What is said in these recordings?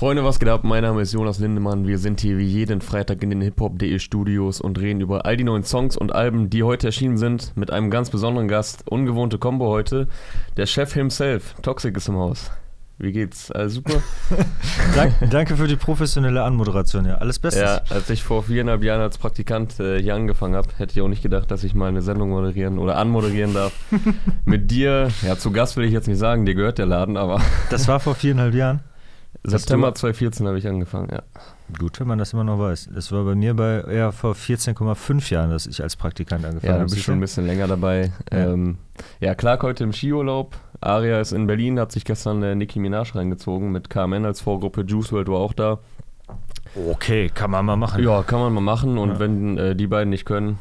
Freunde, was geht ab? Mein Name ist Jonas Lindemann. Wir sind hier wie jeden Freitag in den hiphop.de Studios und reden über all die neuen Songs und Alben, die heute erschienen sind, mit einem ganz besonderen Gast. Ungewohnte Combo heute. Der Chef himself, Toxic ist im Haus. Wie geht's? Alles super? Dank, danke für die professionelle Anmoderation, ja. Alles Beste. Ja, als ich vor viereinhalb Jahren als Praktikant äh, hier angefangen habe, hätte ich auch nicht gedacht, dass ich mal eine Sendung moderieren oder anmoderieren darf. Mit dir, ja, zu Gast will ich jetzt nicht sagen, dir gehört der Laden, aber. Das war vor viereinhalb Jahren? September 2014 habe ich angefangen, ja. Gut, wenn man das immer noch weiß. Das war bei mir bei eher vor 14,5 Jahren, dass ich als Praktikant angefangen habe. Ja, du bist schon ein bisschen länger dabei. Ja, ähm, ja Clark heute im Skiurlaub. Aria ist in Berlin, hat sich gestern äh, Nicki Minaj reingezogen mit KMN als Vorgruppe. Juice WRLD war auch da. Okay, kann man mal machen. Ja, kann man mal machen. Und ja. wenn äh, die beiden nicht können,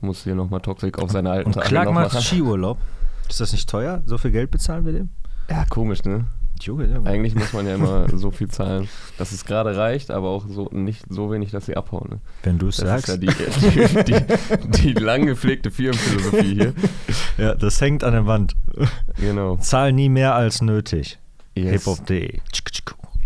muss hier nochmal Toxic auf seine alten Und Clark macht Skiurlaub. Ist das nicht teuer? So viel Geld bezahlen wir dem? Ja, komisch, ne? Junge, Junge. Eigentlich muss man ja immer so viel zahlen, dass es gerade reicht, aber auch so nicht so wenig, dass sie abhauen. Ne? Wenn du es sagst. Das ist ja die, die, die, lang gepflegte Firmenphilosophie hier. Ja, das hängt an der Wand. Genau. Zahl nie mehr als nötig. Yes. Hiphop.de.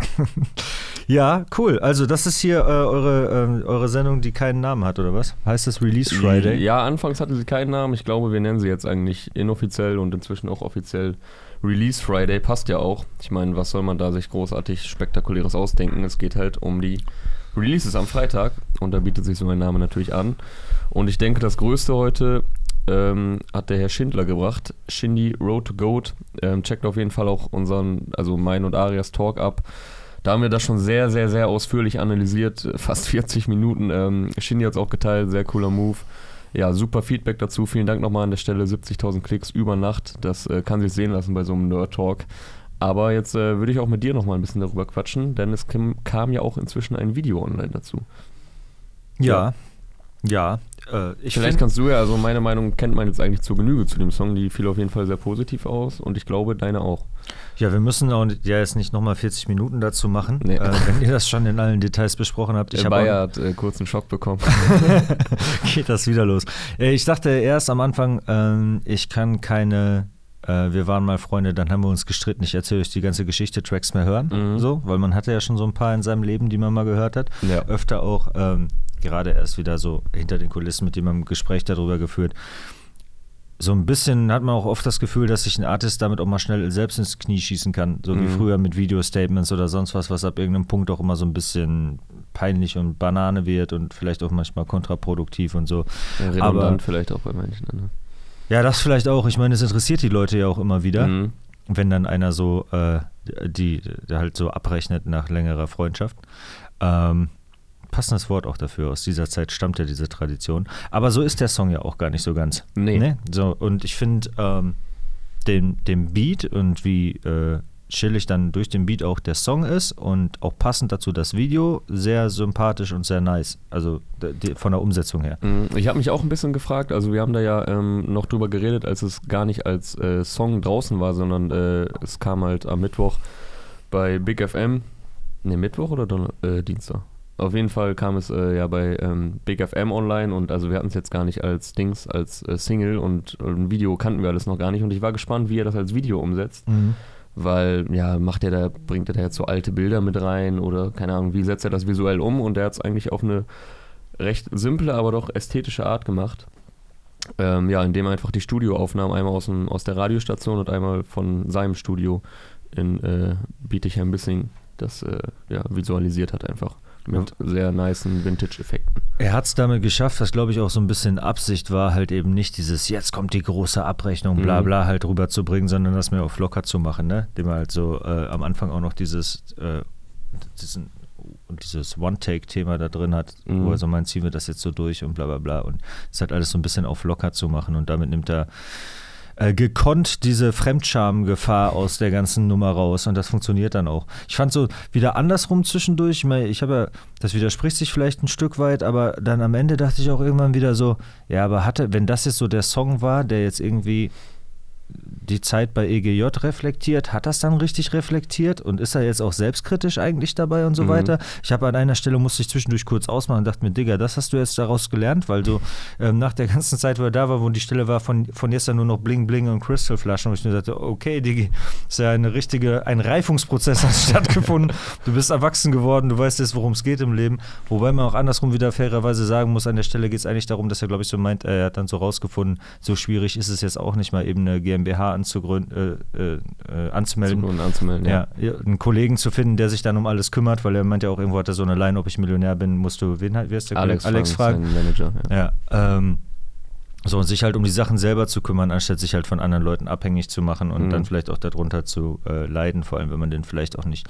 Ja, cool. Also das ist hier äh, eure, äh, eure Sendung, die keinen Namen hat, oder was? Heißt das Release Friday? Ja, anfangs hatte sie keinen Namen. Ich glaube, wir nennen sie jetzt eigentlich inoffiziell und inzwischen auch offiziell Release Friday passt ja auch. Ich meine, was soll man da sich großartig Spektakuläres ausdenken? Es geht halt um die Releases am Freitag und da bietet sich so mein Name natürlich an. Und ich denke, das Größte heute ähm, hat der Herr Schindler gebracht. Shindy Road to Goat. Ähm, checkt auf jeden Fall auch unseren, also mein und Arias Talk ab. Da haben wir das schon sehr, sehr, sehr ausführlich analysiert. Fast 40 Minuten. Ähm, Shindy hat es auch geteilt. Sehr cooler Move ja, super Feedback dazu. Vielen Dank nochmal an der Stelle. 70.000 Klicks über Nacht. Das äh, kann sich sehen lassen bei so einem Nerd Talk. Aber jetzt äh, würde ich auch mit dir nochmal ein bisschen darüber quatschen, denn es kam, kam, ja auch inzwischen ein Video online dazu. Ja, ja. Äh, Vielleicht kannst du ja, also meine Meinung kennt man jetzt eigentlich zur Genüge zu dem Song. Die fiel auf jeden Fall sehr positiv aus und ich glaube, deine auch. Ja, wir müssen auch ja jetzt nicht nochmal 40 Minuten dazu machen, nee. äh, wenn ihr das schon in allen Details besprochen habt. Ich Bayer hat äh, kurz einen Schock bekommen. Geht das wieder los. Äh, ich dachte erst am Anfang, ähm, ich kann keine äh, wir waren mal Freunde, dann haben wir uns gestritten. Ich erzähle euch die ganze Geschichte, Tracks mehr hören, mhm. so, weil man hatte ja schon so ein paar in seinem Leben, die man mal gehört hat. Ja. Öfter auch ähm, gerade erst wieder so hinter den Kulissen mit jemandem Gespräch darüber geführt so ein bisschen hat man auch oft das Gefühl, dass sich ein Artist damit auch mal schnell selbst ins Knie schießen kann. So mhm. wie früher mit Video-Statements oder sonst was, was ab irgendeinem Punkt auch immer so ein bisschen peinlich und Banane wird und vielleicht auch manchmal kontraproduktiv und so. Ja, redundant Aber, vielleicht auch bei manchen. Ne? Ja, das vielleicht auch. Ich meine, es interessiert die Leute ja auch immer wieder. Mhm. Wenn dann einer so, äh, die, die halt so abrechnet nach längerer Freundschaft. Ähm, passendes Wort auch dafür. Aus dieser Zeit stammt ja diese Tradition. Aber so ist der Song ja auch gar nicht so ganz. Nee. nee? So, und ich finde ähm, den, den Beat und wie äh, chillig dann durch den Beat auch der Song ist und auch passend dazu das Video sehr sympathisch und sehr nice. Also von der Umsetzung her. Mhm. Ich habe mich auch ein bisschen gefragt, also wir haben da ja ähm, noch drüber geredet, als es gar nicht als äh, Song draußen war, sondern äh, es kam halt am Mittwoch bei Big FM. Ne, Mittwoch oder Don äh, Dienstag? Auf jeden Fall kam es äh, ja bei ähm, Big FM online und also wir hatten es jetzt gar nicht als Dings, als äh, Single und, und, ein Video kannten wir alles noch gar nicht und ich war gespannt, wie er das als Video umsetzt. Mhm. Weil, ja, macht er da, bringt er da jetzt so alte Bilder mit rein oder keine Ahnung, wie setzt er das visuell um und er hat es eigentlich auf eine recht simple, aber doch ästhetische Art gemacht. Ähm, ja, indem er einfach die Studioaufnahmen einmal aus, dem, aus der Radiostation und einmal von seinem Studio in äh, Bietigheim-Bissing das äh, ja, visualisiert hat einfach mit sehr niceen Vintage-Effekten. Er hat es damit geschafft, was glaube ich auch so ein bisschen Absicht war, halt eben nicht dieses jetzt kommt die große Abrechnung, bla mhm. bla halt rüberzubringen, sondern das mir auch locker zu machen, ne? Dem er halt so äh, am Anfang auch noch dieses, äh, diesen, dieses One-Take-Thema da drin hat, mhm. wo er so meint, ziehen wir das jetzt so durch und bla bla bla und es hat alles so ein bisschen auf locker zu machen und damit nimmt er äh, gekonnt diese Fremdscham-Gefahr aus der ganzen Nummer raus und das funktioniert dann auch. Ich fand so wieder andersrum zwischendurch, ich, meine, ich habe ja, das widerspricht sich vielleicht ein Stück weit, aber dann am Ende dachte ich auch irgendwann wieder so, ja, aber hatte, wenn das jetzt so der Song war, der jetzt irgendwie die Zeit bei EGJ reflektiert? Hat das dann richtig reflektiert und ist er jetzt auch selbstkritisch eigentlich dabei und so Mhm. weiter? Ich habe an einer Stelle, musste ich zwischendurch kurz ausmachen und dachte mir, Digga, das hast du jetzt daraus gelernt, weil du ähm, nach der ganzen Zeit, wo er da war, wo die Stelle war, von, von jetzt an nur noch Bling Bling und Crystalflaschen, wo ich mir dachte, okay, Digi, ist ja eine richtige, ein Reifungsprozess hat stattgefunden. Du bist erwachsen geworden, du weißt jetzt, worum es geht im Leben. Wobei man auch andersrum wieder fairerweise sagen muss, an der Stelle geht es eigentlich darum, dass er, glaube ich, so meint, er hat dann so rausgefunden, so schwierig ist es jetzt auch nicht mal eben eine GmbH anzugründen, äh, äh, äh, anzumelden. Und anzumelden, ja. Ja, einen Kollegen zu finden, der sich dann um alles kümmert, weil er meint ja auch irgendwo hat er so eine Line, ob ich Millionär bin, musst du, wen halt, wer ist der Alex, Kollege? Alex fragen. Manager, ja. Ja, ähm, so und sich halt um die Sachen selber zu kümmern, anstatt sich halt von anderen Leuten abhängig zu machen und Mhm. dann vielleicht auch darunter zu äh, leiden, vor allem wenn man den vielleicht auch nicht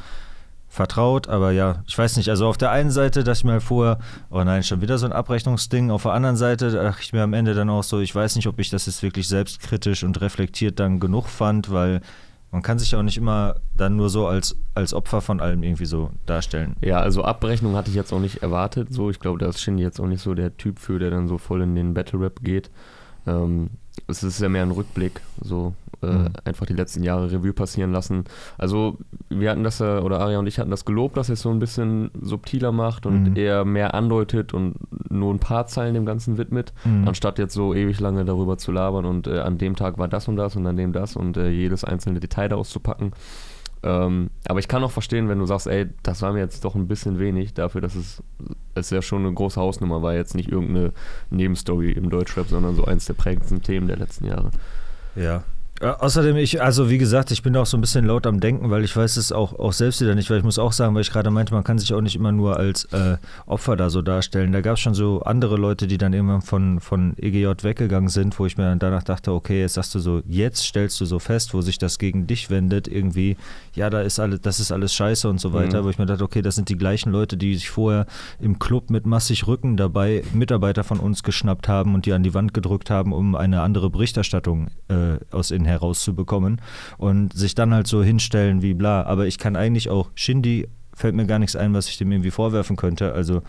vertraut. Aber ja, ich weiß nicht, also auf der einen Seite dachte ich mir halt vorher, oh nein, schon wieder so ein Abrechnungsding. Auf der anderen Seite dachte ich mir am Ende dann auch so, ich weiß nicht, ob ich das jetzt wirklich selbstkritisch und reflektiert dann genug fand, weil man kann sich auch nicht immer dann nur so als, als Opfer von allem irgendwie so darstellen. Ja, also Abrechnung hatte ich jetzt auch nicht erwartet. So, ich glaube, da ist Shindy jetzt auch nicht so der Typ für, der dann so voll in den Battle Rap geht. Ähm, es ist ja mehr ein Rückblick, so äh, Mhm. einfach die letzten Jahre Revue passieren lassen. Also wir hatten das ja, oder Aria und ich hatten das gelobt, dass er es so ein bisschen subtiler macht und Mhm. eher mehr andeutet und nur ein paar Zeilen dem Ganzen widmet, Mhm. anstatt jetzt so ewig lange darüber zu labern und äh, an dem Tag war das und das und an dem das und äh, jedes einzelne Detail daraus zu packen. Ähm, aber ich kann auch verstehen, wenn du sagst, ey, das war mir jetzt doch ein bisschen wenig dafür, dass es, es ja schon eine große Hausnummer war, jetzt nicht irgendeine Nebenstory im Deutschrap, sondern so eins der prägendsten Themen der letzten Jahre. Ja. Äh, außerdem, ich, also wie gesagt, ich bin auch so ein bisschen laut am Denken, weil ich weiß es auch, auch selbst wieder nicht, weil ich muss auch sagen, weil ich gerade meinte, man kann sich auch nicht immer nur als äh, Opfer da so darstellen. Da gab es schon so andere Leute, die dann irgendwann von, von EGJ weggegangen sind, wo ich mir dann danach dachte, okay, jetzt sagst du so, jetzt stellst du so fest, wo sich das gegen dich wendet, irgendwie, ja, da ist alles, das ist alles scheiße und so weiter, Mhm. wo ich mir dachte, okay, das sind die gleichen Leute, die sich vorher im Club mit massig Rücken dabei Mitarbeiter von uns geschnappt haben und die an die Wand gedrückt haben, um eine andere Berichterstattung äh, aus innen herauszubekommen und sich dann halt so hinstellen wie bla. Aber ich kann eigentlich auch, Shindy fällt mir gar nichts ein, was ich dem irgendwie vorwerfen könnte. Also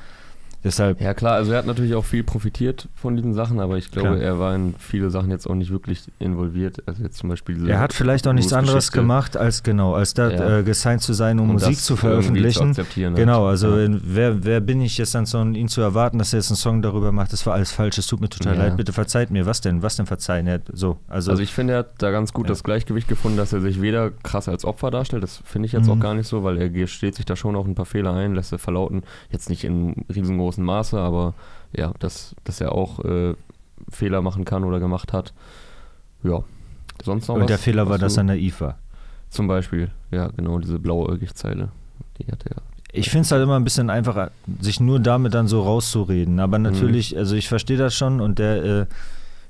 deshalb, Ja klar, also er hat natürlich auch viel profitiert von diesen Sachen, aber ich glaube, Klar. er war in viele Sachen jetzt auch nicht wirklich involviert. Also jetzt zum Beispiel diese er hat vielleicht auch nichts anderes gemacht, als genau, als da Ja. äh, gesigned zu sein, um Und Musik zu veröffentlichen. Zu akzeptieren, Genau, halt. also Ja. wer, wer bin ich jetzt dann so ihn zu erwarten, dass er jetzt einen Song darüber macht, das war alles falsch, es tut mir total Ja. leid, bitte verzeiht mir, was denn, was denn verzeihen? Ja, so, also, Also ich finde, er hat da ganz gut das Gleichgewicht gefunden, dass er sich weder krass als Opfer darstellt, das finde ich jetzt Mhm. auch gar nicht so, weil er gesteht sich da schon auch ein paar Fehler ein, lässt er verlauten, jetzt nicht in riesengroßem Maße, aber ja, dass, dass er auch äh, Fehler machen kann oder gemacht hat. Ja. Sonst noch was? und der Fehler war, was dass er naiv war. Zum Beispiel, ja, genau, diese blauäugig-Zeile, die hat er. Ich finde es halt immer ein bisschen einfacher, sich nur damit dann so rauszureden. Aber Mhm. natürlich, also ich verstehe das schon und der, äh,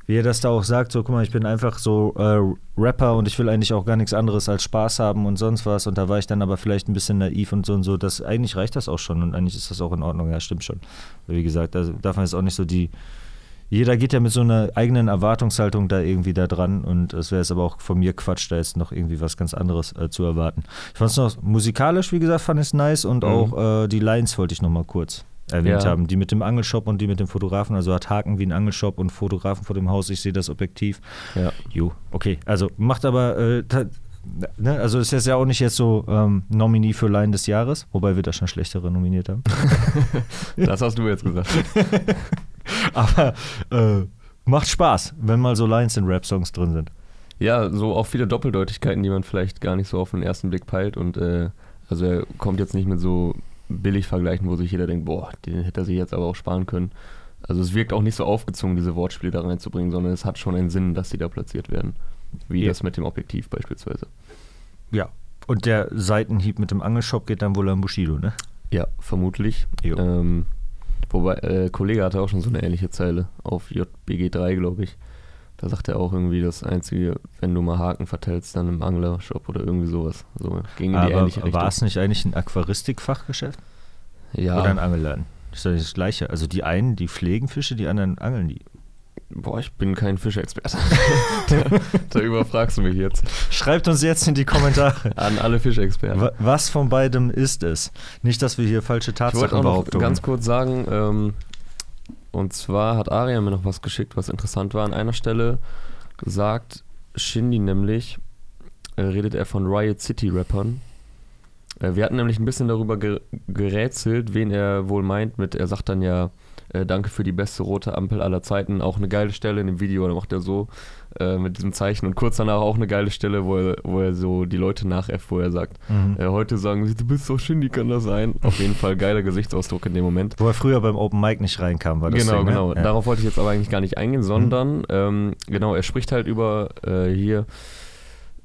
wie er das da auch sagt, so guck mal, ich bin einfach so äh, Rapper und ich will eigentlich auch gar nichts anderes als Spaß haben und sonst was. Und da war ich dann aber vielleicht ein bisschen naiv und so und so. Das, eigentlich reicht das auch schon und eigentlich ist das auch in Ordnung. Ja, stimmt schon. Wie gesagt, da darf man jetzt auch nicht so die. Jeder geht ja mit so einer eigenen Erwartungshaltung da irgendwie da dran und es wäre jetzt aber auch von mir Quatsch, da jetzt noch irgendwie was ganz anderes äh, zu erwarten. Ich fand es noch musikalisch, wie gesagt, fand ich es nice und Mhm. auch äh, die Lines wollte ich noch mal kurz erwähnt Ja. haben. Die mit dem Angelshop und die mit dem Fotografen, also hat Haken wie ein Angelshop und Fotografen vor dem Haus, ich sehe das Objektiv. Ja. Jo, okay, also macht aber, äh, ne, also ist jetzt ja auch nicht jetzt so ähm, Nominee für Line des Jahres, wobei wir da schon schlechtere nominiert haben. Das hast du jetzt gesagt. aber äh, macht Spaß, wenn mal so Lines in Rap-Songs drin sind. Ja, so auch viele Doppeldeutigkeiten, die man vielleicht gar nicht so auf den ersten Blick peilt. Und äh, also er kommt jetzt nicht mit so billig Vergleichen, wo sich jeder denkt, boah, den hätte er sich jetzt aber auch sparen können. Also es wirkt auch nicht so aufgezwungen, diese Wortspiele da reinzubringen, sondern es hat schon einen Sinn, dass die da platziert werden. Wie Ja. das mit dem Objektiv beispielsweise. Ja. Und der Seitenhieb mit dem Angelshop geht dann wohl an Bushido, ne? Ja, vermutlich. Ähm, wobei, äh, Kollege hatte auch schon so eine ähnliche Zeile auf JBG3, glaube ich. Da sagt er auch irgendwie das Einzige, wenn du mal Haken verteilst, dann im Anglershop oder irgendwie sowas. So ging in die Aber ähnliche Richtung. war es nicht eigentlich ein Aquaristik-Fachgeschäft? Ja, Oder ein Angelladen? Ist nicht das Gleiche. Also die einen, die pflegen Fische, die anderen angeln die. boah, ich bin kein Fischexperte. da, da überfragst du mich jetzt. Schreibt uns jetzt in die Kommentare. An alle Fischexperten. Wa- Was von beidem ist es? Nicht, dass wir hier falsche Ich wollte auch noch ganz kurz sagen, ähm, und zwar hat Aria mir noch was geschickt, was interessant war. An einer Stelle sagt Shindy nämlich, äh, redet er von Riot City Rappern. Äh, wir hatten nämlich ein bisschen darüber ge gerätselt, wen er wohl meint mit, er sagt dann ja, äh, danke für die beste rote Ampel aller Zeiten. Auch eine geile Stelle in dem Video, da macht er so äh, mit diesem Zeichen. Und kurz danach auch eine geile Stelle, wo er, wo er so die Leute nachäfft, wo er sagt, Mhm. äh, heute sagen sie, du bist so Shindy, kann das sein? Auf jeden Fall geiler Gesichtsausdruck in dem Moment. Wo er früher beim Open Mic nicht reinkam, war das Genau, Ding, ne? genau. Ja. Mhm. Darauf wollte ich jetzt aber eigentlich gar nicht eingehen, sondern ähm, genau, er spricht halt über äh, hier.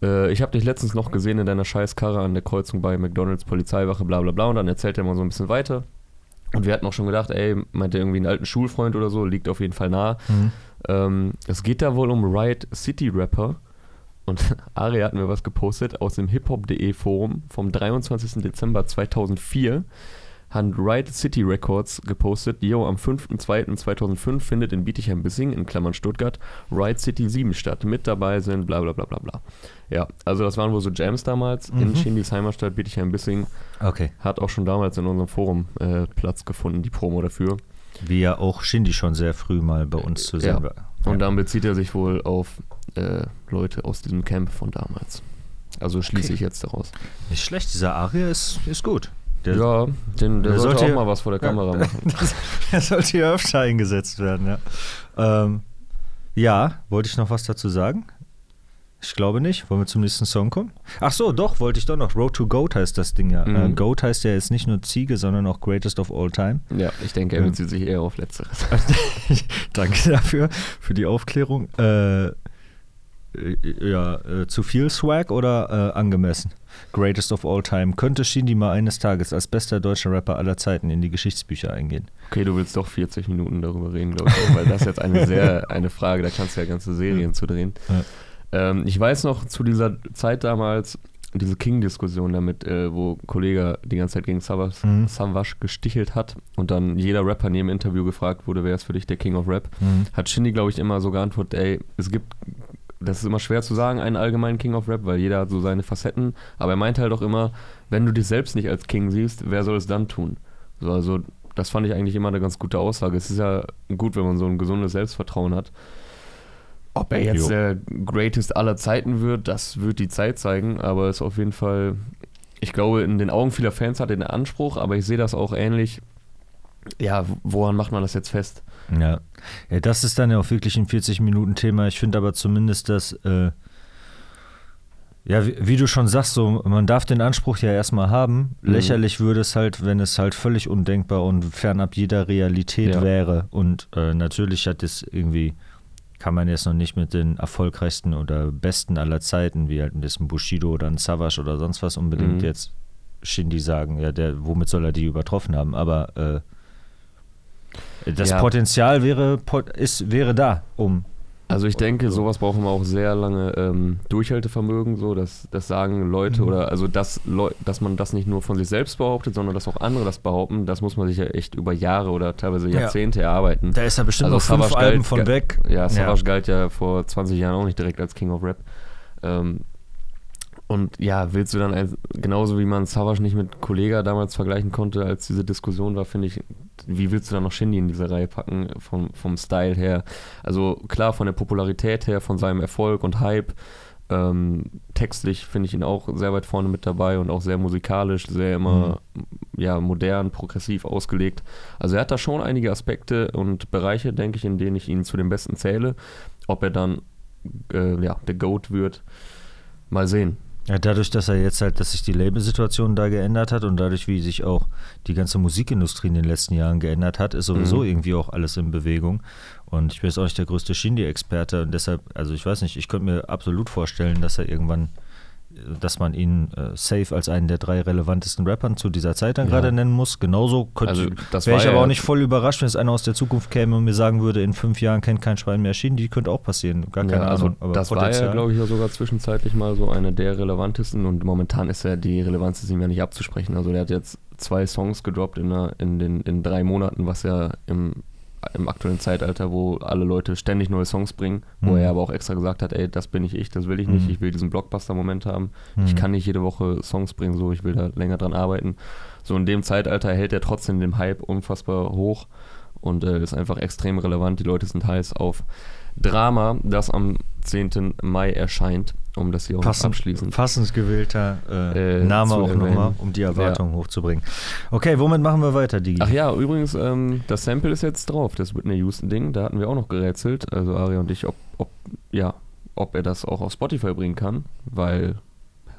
Äh, ich habe dich letztens noch gesehen in deiner scheiß Karre an der Kreuzung bei McDonalds Polizeiwache, bla bla bla. Und dann erzählt er mal so ein bisschen weiter. Und wir hatten auch schon gedacht, ey, meint er irgendwie einen alten Schulfreund oder so, liegt auf jeden Fall nah. Mhm. Ähm, es geht da wohl um Riot City Rapper. Und Ari hat mir was gepostet aus dem hiphop.de Forum vom 23. Dezember 2004. Hat Riot City Records gepostet, yo, am 5.2.2005 findet in Bietigheim-Bissing, in Klammern Stuttgart, Riot City 7 statt. Mit dabei sind bla bla bla bla bla. Ja, also das waren wohl so Jams damals in Mhm. Shindys Heimatstadt Bietigheim-Bissing. Okay. Hat auch schon damals in unserem Forum äh, Platz gefunden, die Promo dafür. Wie ja auch Shindy schon sehr früh mal bei uns zu sehen Ja. war. Und dann bezieht er sich wohl auf äh, Leute aus diesem Camp von damals. Also schließe Okay. ich jetzt daraus. Nicht schlecht, dieser Aria ist, ist gut. Der, ja, den, der der sollte, sollte auch ja- mal was vor der Kamera machen. der sollte hier öfter eingesetzt werden, ja. Ähm, ja, wollte ich noch was dazu sagen? Ich glaube nicht. Wollen wir zum nächsten Song kommen? Ach so, doch, wollte ich doch noch. Road to Goat heißt das Ding ja. Mhm. Äh, Goat heißt ja jetzt nicht nur Ziege, sondern auch Greatest of All Time. Ja, ich denke, er bezieht sich eher auf Letzteres. Danke dafür, für die Aufklärung. Äh, äh, ja, äh, zu viel Swag oder äh, angemessen? Greatest of All Time. Könnte Shindy mal eines Tages als bester deutscher Rapper aller Zeiten in die Geschichtsbücher eingehen? Okay, du willst doch 40 Minuten darüber reden, glaube ich, weil das ist jetzt eine sehr eine Frage, da kannst du ja ganze Serien zu drehen. Ja. Ähm, ich weiß noch zu dieser Zeit damals, diese King-Diskussion damit, äh, wo Kollege die ganze Zeit gegen Savas, Mhm. Savas gestichelt hat und dann jeder Rapper neben Interview gefragt wurde, wer ist für dich der King of Rap, Mhm. hat Shindy, glaube ich, immer so geantwortet, ey, es gibt, das ist immer schwer zu sagen, einen allgemeinen King of Rap, weil jeder hat so seine Facetten, aber er meinte halt auch immer, wenn du dich selbst nicht als King siehst, wer soll es dann tun? So, also das fand ich eigentlich immer eine ganz gute Aussage. Es ist ja gut, wenn man so ein gesundes Selbstvertrauen hat. Ob er jetzt Jo. der Greatest aller Zeiten wird, das wird die Zeit zeigen, aber ist auf jeden Fall, ich glaube, in den Augen vieler Fans hat er den Anspruch, aber ich sehe das auch ähnlich. Ja, woran macht man das jetzt fest? Ja. ja, das ist dann ja auch wirklich ein 40-Minuten-Thema. Ich finde aber zumindest, dass, äh, ja, wie, wie du schon sagst, so, man darf den Anspruch ja erstmal haben. Mhm. Lächerlich würde es halt, wenn es halt völlig undenkbar und fernab jeder Realität Ja. wäre. Und äh, natürlich hat es irgendwie, kann man jetzt noch nicht mit den erfolgreichsten oder besten aller Zeiten, wie halt ein bisschen Bushido oder ein Savage oder sonst was unbedingt Mhm. jetzt Shindy sagen, ja, der, womit soll er die übertroffen haben? Aber äh, das Ja. Potenzial wäre, ist, wäre da, um. Also ich denke, sowas braucht immer auch sehr lange ähm, Durchhaltevermögen, so dass das sagen Leute Mhm. oder also dass, Leu dass man das nicht nur von sich selbst behauptet, sondern dass auch andere das behaupten, das muss man sich ja echt über Jahre oder teilweise Ja. Jahrzehnte erarbeiten. Da ist er bestimmt Also noch fünf Savage Alben galt- von weg. Ja, Savage galt ja vor 20 Jahren auch nicht direkt als King of Rap. Ähm, und ja, willst du dann, als, genauso wie man Savage nicht mit Kollega damals vergleichen konnte, als diese Diskussion war, finde ich, wie willst du dann noch Shindy in diese Reihe packen, vom, vom Style her? Also klar, von der Popularität her, von seinem Erfolg und Hype. Ähm, textlich finde ich ihn auch sehr weit vorne mit dabei und auch sehr musikalisch, sehr immer ja, modern, progressiv ausgelegt. Also er hat da schon einige Aspekte und Bereiche, denke ich, in denen ich ihn zu den Besten zähle. Ob er dann äh, ja, der GOAT wird, mal sehen. Ja, dadurch, dass er jetzt halt, dass sich die Labelsituation da geändert hat und dadurch, wie sich auch die ganze Musikindustrie in den letzten Jahren geändert hat, ist sowieso Mhm. irgendwie auch alles in Bewegung. Und ich bin jetzt auch nicht der größte Shindy-Experte und deshalb, also ich weiß nicht, ich könnte mir absolut vorstellen, dass er irgendwann, dass man ihn äh, safe als einen der drei relevantesten Rappern zu dieser Zeit dann Ja. gerade nennen muss. Genauso könnte Also, wäre ich aber ja- auch nicht voll überrascht, wenn es einer aus der Zukunft käme und mir sagen würde, in fünf Jahren kennt kein Schwein mehr Shindy, könnte auch passieren. Gar keine Ja, also Ahnung. Aber das war ja, Potenzial- glaube ich, ja sogar zwischenzeitlich mal so einer der relevantesten und momentan ist ja die Relevanz ist ihm ja nicht abzusprechen. Also der hat jetzt zwei Songs gedroppt in, einer, in, den, in drei Monaten, was ja im, im aktuellen Zeitalter, wo alle Leute ständig neue Songs bringen, wo Mhm. er aber auch extra gesagt hat, ey, das bin nicht ich, das will ich nicht, Mhm. ich will diesen Blockbuster-Moment haben, ich Mhm. kann nicht jede Woche Songs bringen, so, ich will da länger dran arbeiten. So in dem Zeitalter hält er trotzdem den Hype unfassbar hoch und äh, ist einfach extrem relevant, die Leute sind heiß auf Drama, das am 10. Mai erscheint, um das hier auch Passend, abschließend. passend gewählter äh, Äh, Name auch nochmal, um die Erwartungen hochzubringen. Okay, womit machen wir weiter, Digi? Ach ja, übrigens, ähm, das Sample ist jetzt drauf, das Whitney Houston-Ding. Da hatten wir auch noch gerätselt, also Ari und ich, ob, ob, ja, ob er das auch auf Spotify bringen kann, weil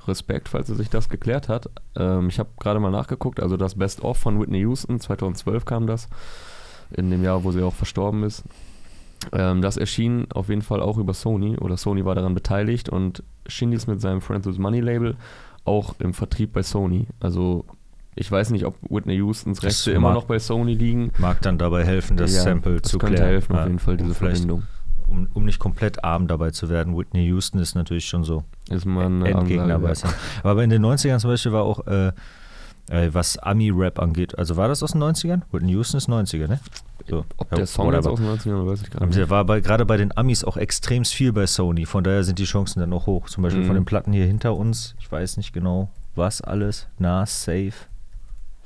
Respekt, falls er sich das geklärt hat. Ähm, ich habe gerade mal nachgeguckt, also das Best-of von Whitney Houston, 2012 kam das, in dem Jahr, wo sie auch verstorben ist. Ähm, das erschien auf jeden Fall auch über Sony oder Sony war daran beteiligt und Shindy ist mit seinem Friends with Money Label auch im Vertrieb bei Sony. Also ich weiß nicht, ob Whitney Houstons Das Rechte immer noch bei Sony liegen. Mag dann dabei helfen, das Ja, Sample das zu könnte klären. helfen, auf jeden Fall, um diese Verbindung. Um, um nicht komplett arm dabei zu werden. Whitney Houston ist natürlich schon so Ist eine Endgegner ja. Aber in den 90ern zum Beispiel war auch, äh, äh, was Ami-Rap angeht, also war das aus den 90ern? Whitney Houston ist 90er, ne? So, Ob der Song jetzt aus den 90ern weiß ich gar nicht. der war bei, gerade bei den Amis auch extrem viel bei Sony, von daher sind die Chancen dann auch hoch. Zum Beispiel von Mhm. den Platten hier hinter uns, ich weiß nicht genau, was alles, Nas, Safe,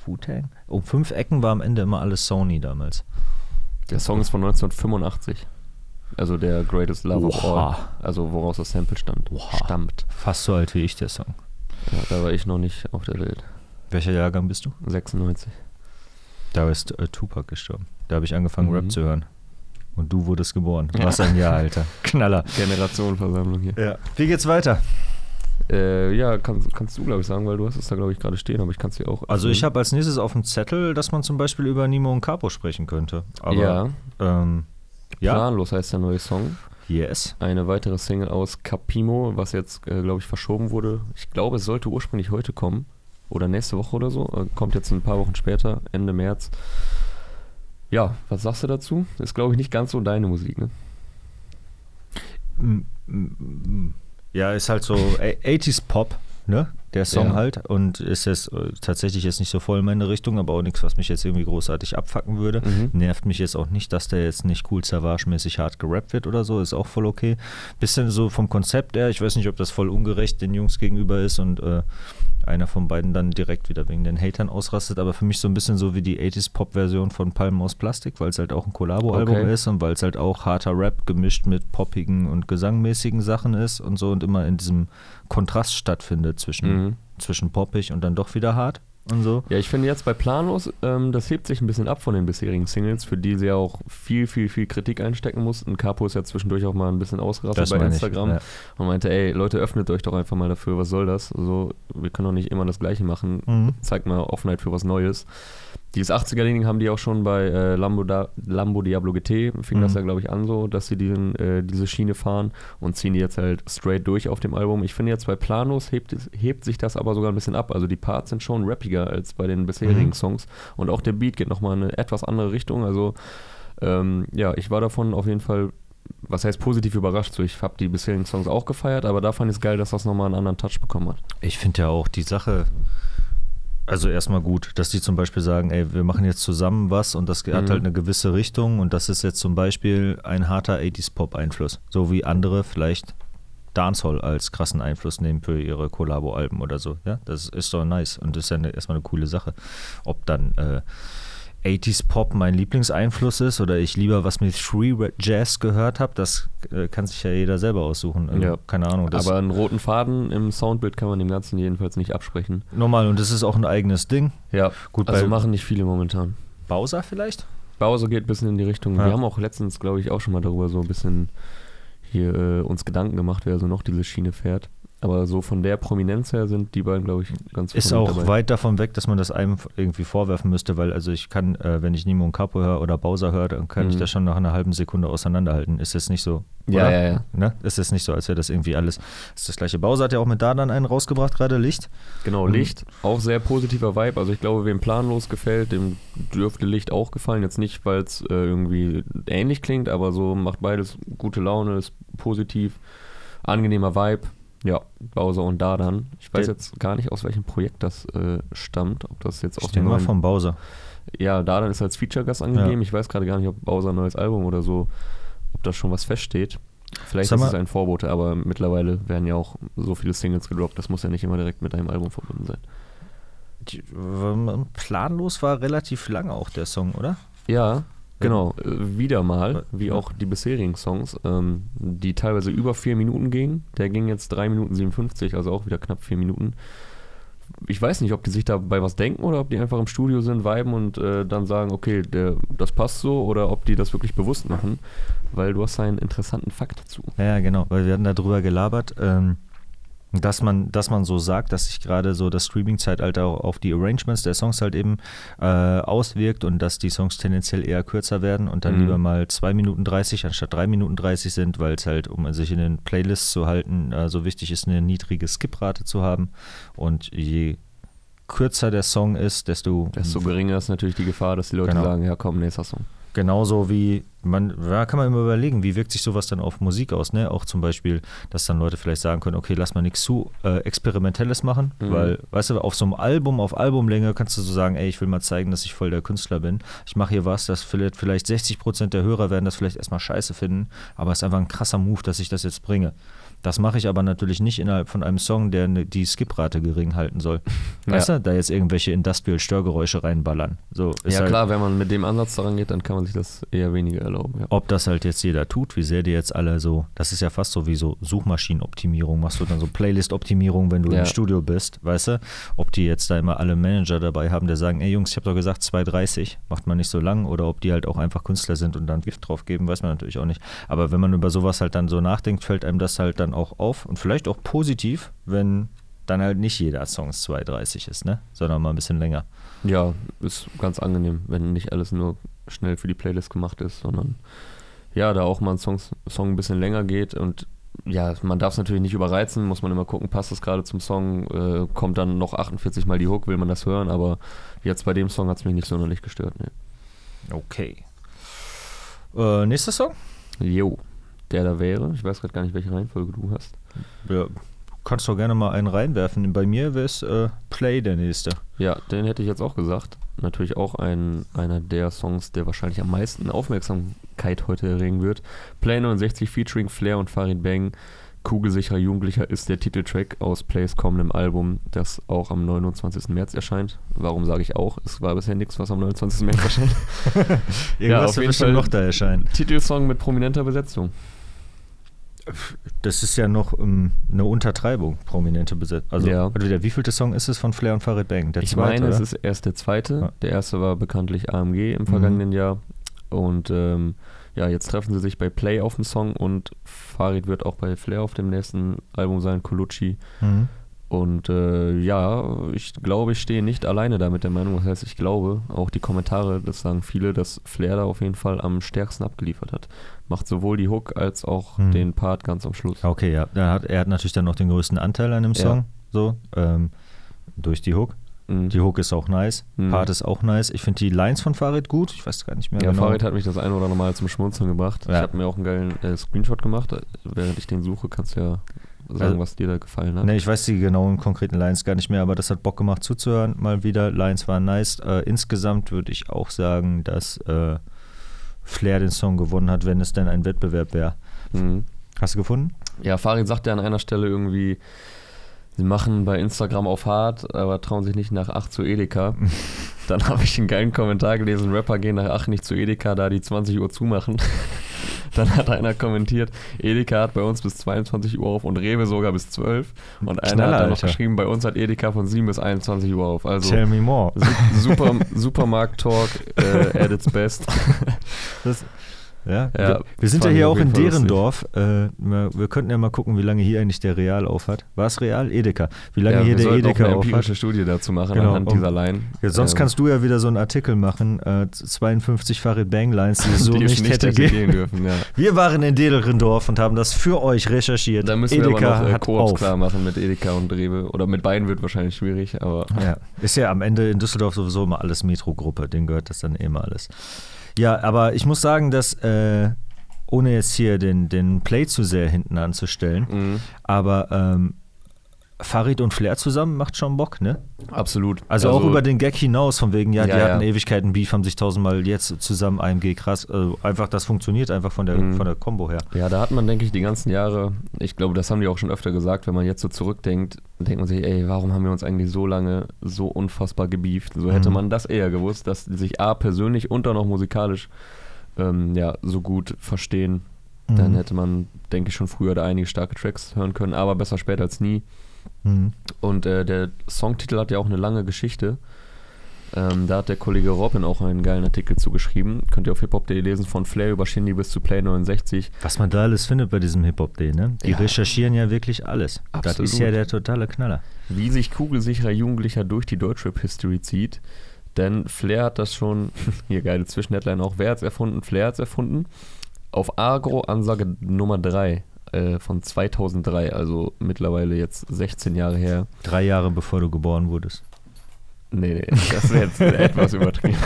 Wu-Tang. Um fünf Ecken war am Ende immer alles Sony damals. Der Song ist von 1985. Also der Greatest Love of Oha. All. Also woraus das Sample stammt. Oha. Stammt. Fast so alt wie ich, der Song. Ja, da war ich noch nicht auf der Welt. Welcher Jahrgang bist du? 96. Da ist äh, Tupac gestorben. Da habe ich angefangen, Mhm. Rap zu hören. Und du wurdest geboren. Ja. Was ein Jahr, Alter. Knaller. Generationenversammlung hier. Ja. Wie geht's weiter? Äh, ja, kannst, kannst du, glaube ich, sagen, weil du hast es da, glaube ich, gerade stehen, aber ich kann es dir auch. Also ich habe als nächstes auf dem Zettel, dass man zum Beispiel über Nimo und Capo sprechen könnte. Aber, ja, ähm, ja. Planlos heißt der neue Song. Yes. Eine weitere Single aus Capimo, was jetzt, äh, glaube ich, verschoben wurde. Ich glaube, es sollte ursprünglich heute kommen. Oder nächste Woche oder so. Äh, kommt jetzt ein paar Wochen später, Ende März. Ja, was sagst du dazu? Ist, glaube ich, nicht ganz so deine Musik, ne? Mm, mm, mm. Ja, ist halt so a- 80s Pop, ne? Der Song Ja. halt. Und ist jetzt äh, tatsächlich jetzt nicht so voll in meine Richtung, aber auch nichts, was mich jetzt irgendwie großartig abfacken würde. Mhm. Nervt mich jetzt auch nicht, dass der jetzt nicht cool Savage-mäßig hart gerappt wird oder so, ist auch voll okay. Bisschen so vom Konzept her, ich weiß nicht, ob das voll ungerecht den Jungs gegenüber ist und äh, einer von beiden dann direkt wieder wegen den Hatern ausrastet, aber für mich so ein bisschen so wie die 80s-Pop-Version von Palmen aus Plastik, weil es halt auch ein Kollabo-Album Okay. ist und weil es halt auch harter Rap gemischt mit poppigen und gesangmäßigen Sachen ist und so und immer in diesem Kontrast stattfindet zwischen, Mhm. zwischen poppig und dann doch wieder hart und so. Ja, ich finde jetzt bei Planlos, ähm, das hebt sich ein bisschen ab von den bisherigen Singles, für die sie ja auch viel, viel, viel Kritik einstecken mussten. Capo ist ja zwischendurch auch mal ein bisschen ausgerastet bei meine ich, Instagram ja. und meinte, ey, Leute, öffnet euch doch einfach mal dafür, was soll das? So, wir können doch nicht immer das Gleiche machen. Mhm. Zeigt mal Offenheit für was Neues. Dieses 80er-Ding haben die auch schon bei äh, Lambo, da Lambo Diablo GT, fing das Mhm. ja, glaube ich, an so, dass sie diesen, äh, diese Schiene fahren und ziehen die jetzt halt straight durch auf dem Album. Ich finde jetzt bei Planos hebt, hebt sich das aber sogar ein bisschen ab. Also die Parts sind schon rappiger als bei den bisherigen Mhm. Songs und auch der Beat geht nochmal in eine etwas andere Richtung. Also ähm, ja, ich war davon auf jeden Fall, was heißt positiv überrascht. So, ich habe die bisherigen Songs auch gefeiert, aber da fand ich es geil, dass das nochmal einen anderen Touch bekommen hat. Ich finde ja auch die Sache, also erstmal gut, dass die zum Beispiel sagen, ey, wir machen jetzt zusammen was und das hat Mhm. halt eine gewisse Richtung und das ist jetzt zum Beispiel ein harter 80s-Pop-Einfluss. So wie andere vielleicht Dancehall als krassen Einfluss nehmen für ihre Kollabo-Alben oder so. Ja, das ist doch nice und das ist ja eine, erstmal eine coole Sache. Ob dann äh, 80s Pop mein Lieblingseinfluss ist oder ich lieber was mit Free Jazz gehört habe, das äh, kann sich ja jeder selber aussuchen. Also, Ja. Keine Ahnung. Aber einen roten Faden im Soundbild kann man dem Ganzen jedenfalls nicht absprechen. normal und das ist auch ein eigenes Ding. Ja, Gut, also bei- machen nicht viele momentan. Bowser vielleicht? Bowser geht ein bisschen in die Richtung. Ja. Wir haben auch letztens, glaube ich, auch schon mal darüber so ein bisschen hier äh, uns Gedanken gemacht, wer so noch diese Schiene fährt. Aber so von der Prominenz her sind die beiden, glaube ich, ganz Ist auch dabei. weit davon weg, dass man das einem irgendwie vorwerfen müsste, weil also ich kann, äh, wenn ich Nimo und Capo höre oder Bowser höre, dann kann ich Mhm. das schon nach einer halben Sekunde auseinanderhalten. Ist jetzt nicht so. Ja, oder? ja, ja. Ne? Ist jetzt nicht so, als wäre das irgendwie alles. Ist das gleiche. Bowser hat ja auch mit Dadan einen rausgebracht, gerade Licht. Genau, Mhm. Licht, auch sehr positiver Vibe. Also ich glaube, wem planlos gefällt, dem dürfte Licht auch gefallen. Jetzt nicht, weil es äh, irgendwie ähnlich klingt, aber so macht beides gute Laune, ist positiv, angenehmer Vibe. Ja, Bowser und Dadan. Ich weiß jetzt gar nicht, aus welchem Projekt das äh, stammt. Ob das jetzt Ich aus denke dem mal vom Bowser. Ja, Dadan ist als Feature-Gast angegeben. Ja. Ich weiß gerade gar nicht, ob Bowser ein neues Album oder so, ob das schon was feststeht. Vielleicht Sag ist mal- es ein Vorbote, aber mittlerweile werden ja auch so viele Singles gedroppt. Das muss ja nicht immer direkt mit einem Album verbunden sein. Die, planlos war relativ lang auch der Song, oder? Ja, Genau, äh, wieder mal, wie auch die bisherigen Songs, ähm, die teilweise über vier Minuten gingen. Der ging jetzt 3 Minuten 57, also auch wieder knapp vier Minuten. Ich weiß nicht, ob die sich dabei was denken oder ob die einfach im Studio sind, viben und äh, dann sagen, okay, der, das passt so oder ob die das wirklich bewusst machen, weil du hast einen interessanten Fakt dazu. Ja, genau, weil wir hatten darüber gelabert. Ähm dass man, dass man so sagt, dass sich gerade so das Streaming-Zeitalter auch auf die Arrangements der Songs halt eben äh, auswirkt und dass die Songs tendenziell eher kürzer werden und dann Mhm. lieber mal 2 Minuten 30 anstatt 3 Minuten 30 sind, weil es halt, um sich in den Playlists zu halten, äh, so wichtig ist, eine niedrige Skiprate zu haben. Und je kürzer der Song ist, desto Desto geringer ist natürlich die Gefahr, dass die Leute Genau. sagen, ja komm, nächster Song. Genauso wie man, da kann man immer überlegen, wie wirkt sich sowas dann auf Musik aus, ne? Auch zum Beispiel, dass dann Leute vielleicht sagen können, okay, lass mal nichts zu äh, Experimentelles machen, Mhm. weil, weißt du, auf so einem Album, auf Albumlänge kannst du so sagen, ey, ich will mal zeigen, dass ich voll der Künstler bin. Ich mache hier was, das vielleicht, vielleicht 60 Prozent der Hörer werden das vielleicht erstmal scheiße finden, aber es ist einfach ein krasser Move, dass ich das jetzt bringe. Das mache ich aber natürlich nicht innerhalb von einem Song, der ne, die Skiprate gering halten soll. Weißt Ja. du, da jetzt irgendwelche Industrial-Störgeräusche reinballern. So, ist ja halt, klar, wenn man mit dem Ansatz daran geht, dann kann man sich das eher weniger erlauben. Ja. ob das halt jetzt jeder tut, wie sehr die jetzt alle so, das ist ja fast so wie so Suchmaschinenoptimierung, machst du dann so Playlist-Optimierung, wenn du Ja. im Studio bist, weißt du? Ob die jetzt da immer alle Manager dabei haben, der sagen, ey Jungs, ich habe doch gesagt 2,30, macht man nicht so lang, oder ob die halt auch einfach Künstler sind und dann Gift drauf geben, weiß man natürlich auch nicht. Aber wenn man über sowas halt dann so nachdenkt, fällt einem das halt dann auch auf und vielleicht auch positiv, wenn dann halt nicht jeder Song 2,30 ist, ne? Sondern mal ein bisschen länger. ja, ist ganz angenehm, wenn nicht alles nur schnell für die Playlist gemacht ist, sondern ja, da auch mal ein Song, Song ein bisschen länger geht und ja, man darf es natürlich nicht überreizen, muss man immer gucken, passt es gerade zum Song, äh, kommt dann noch 48 Mal die Hook, will man das hören, aber jetzt bei dem Song hat es mich nicht sonderlich gestört. Ne. Okay. Äh, nächster Song? Jo, der da wäre, ich weiß gerade gar nicht, welche Reihenfolge du hast. Ja, du kannst doch gerne mal einen reinwerfen. Bei mir wäre es äh, Play der nächste. Ja, den hätte ich jetzt auch gesagt. Natürlich auch ein, einer der Songs, der wahrscheinlich am meisten Aufmerksamkeit heute erregen wird. Play 69 featuring Flair und Farid Bang. Kugelsicherer Jugendlicher ist der Titeltrack aus Plays kommendem Album, das auch am 29. März erscheint. Warum sage ich auch? Es war bisher nichts, was am 29. März erscheint. Irgendwas auf wird jeden Fall- noch da erscheinen. Titelsong mit prominenter Besetzung. Das ist ja noch ähm, eine Untertreibung, prominente Besetzung. Also, Ja. warte wieder, wie vielte Song ist es von Flair und Farid Bang? Der ich zweite, meine, es oder? ist erst der zweite. Ja. Der erste war bekanntlich AMG im Mhm. vergangenen Jahr. Und ähm, ja, jetzt treffen sie sich bei Play auf dem Song und Farid wird auch bei Flair auf dem nächsten Album sein, Colucci. Mhm. Und äh, ja, ich glaube, ich stehe nicht alleine da mit der Meinung. Das heißt, ich glaube, auch die Kommentare, das sagen viele, dass Flair da auf jeden Fall am stärksten abgeliefert hat. Macht sowohl die Hook als auch Mhm. den Part ganz am Schluss. Okay, ja. Er hat, er hat natürlich dann noch den größten Anteil an dem Ja. Song, so, ähm, durch die Hook. Mhm. Die Hook ist auch nice, Mhm. Part ist auch nice. Ich finde die Lines von Farid gut. Ich weiß gar nicht mehr Ja, genau. Farid hat mich das ein oder andere Mal zum Schmunzeln gebracht. Ja. Ich habe mir auch einen geilen äh, Screenshot gemacht. Während ich den suche, kannst du ja sagen, Also- was dir da gefallen hat. Ne, ich weiß die genauen konkreten Lines gar nicht mehr, aber das hat Bock gemacht zuzuhören. Mal wieder, Lines waren nice. Äh, insgesamt würde ich auch sagen, dass äh, Flair den Song gewonnen hat, wenn es denn ein Wettbewerb wäre. Mhm. Hast du gefunden? Ja, Farid sagt ja an einer Stelle irgendwie, sie machen bei Instagram auf hart, aber trauen sich nicht nach 8 zu Edeka. Dann habe ich einen geilen Kommentar gelesen, Rapper gehen nach 8 nicht zu Edeka, da die 20 Uhr zumachen. Dann hat einer kommentiert, Edeka hat bei uns bis 22 Uhr auf und Rewe sogar bis 12. Und einer Knaller, hat dann noch Alter. geschrieben, bei uns hat Edeka von 7 bis 21 Uhr auf. Also Tell me more. su- super, Supermarkt-Talk äh, at its best. Das, ja, Ja, wir, wir sind ja hier auch in Derendorf. Äh, wir, wir könnten ja mal gucken, wie lange hier eigentlich der Real auf hat. War es Real? Edeka. Wie lange ja, hier wir der Edeka eine auf hat. empirische Studie dazu machen Genau, anhand dieser Line. Ja, sonst Ähm, kannst du ja wieder so einen Artikel machen, äh, 52 Farid Bang Lines, die es so die nicht, es hätte gehen. dürfen. Wir waren in Dedelrendorf und haben das für euch recherchiert. Da müssen wir Edeka aber noch äh, Koops klar machen mit Edeka und Rewe. Oder mit beiden wird wahrscheinlich schwierig, aber ist ja am Ende in Düsseldorf sowieso immer alles Metro-Gruppe, denen gehört das dann eh immer alles. Ja, aber ich muss sagen, dass, äh, ohne jetzt hier den, den Play zu sehr hinten anzustellen, mh, aber ähm, Farid und Flair zusammen macht schon Bock, ne? absolut. Also, auch über den Gag hinaus, von wegen, ja, Ja, die ja. hatten Ewigkeiten Beef, haben sich tausendmal jetzt zusammen AMG krass. Also einfach, das funktioniert einfach von der, Mhm. von der Combo her. Ja, da hat man, denke ich, die ganzen Jahre, ich glaube, das haben die auch schon öfter gesagt, wenn man jetzt so zurückdenkt, denkt man sich, ey, warum haben wir uns eigentlich so lange so unfassbar gebieft? So hätte Mhm. man das eher gewusst, dass die sich A, persönlich und dann auch musikalisch ähm, ja, so gut verstehen. Dann Mhm. hätte man, denke ich, schon früher da einige starke Tracks hören können, aber besser spät als nie. Mhm. Und äh, der Songtitel hat ja auch eine lange Geschichte. Ähm, da hat der Kollege Robin auch einen geilen Artikel zugeschrieben. Könnt ihr auf hiphop.de lesen, von Flair über Shindy bis zu Play 69. Was man da alles findet bei diesem Hip-Hop-Day, ne? Die Ja. recherchieren ja wirklich alles. Das ist Absolut. ja der totale Knaller. Wie sich kugelsicherer Jugendlicher durch die Deutschrap-History zieht. Denn Flair hat das schon, hier geile Zwischenheadline auch, wer hat's erfunden? Flair hat's erfunden. Auf Agro-Ansage Nummer 3 äh, von 2003, also mittlerweile jetzt 16 Jahre her. Drei Jahre bevor du geboren wurdest. Nee, nee, das wäre jetzt etwas übertrieben.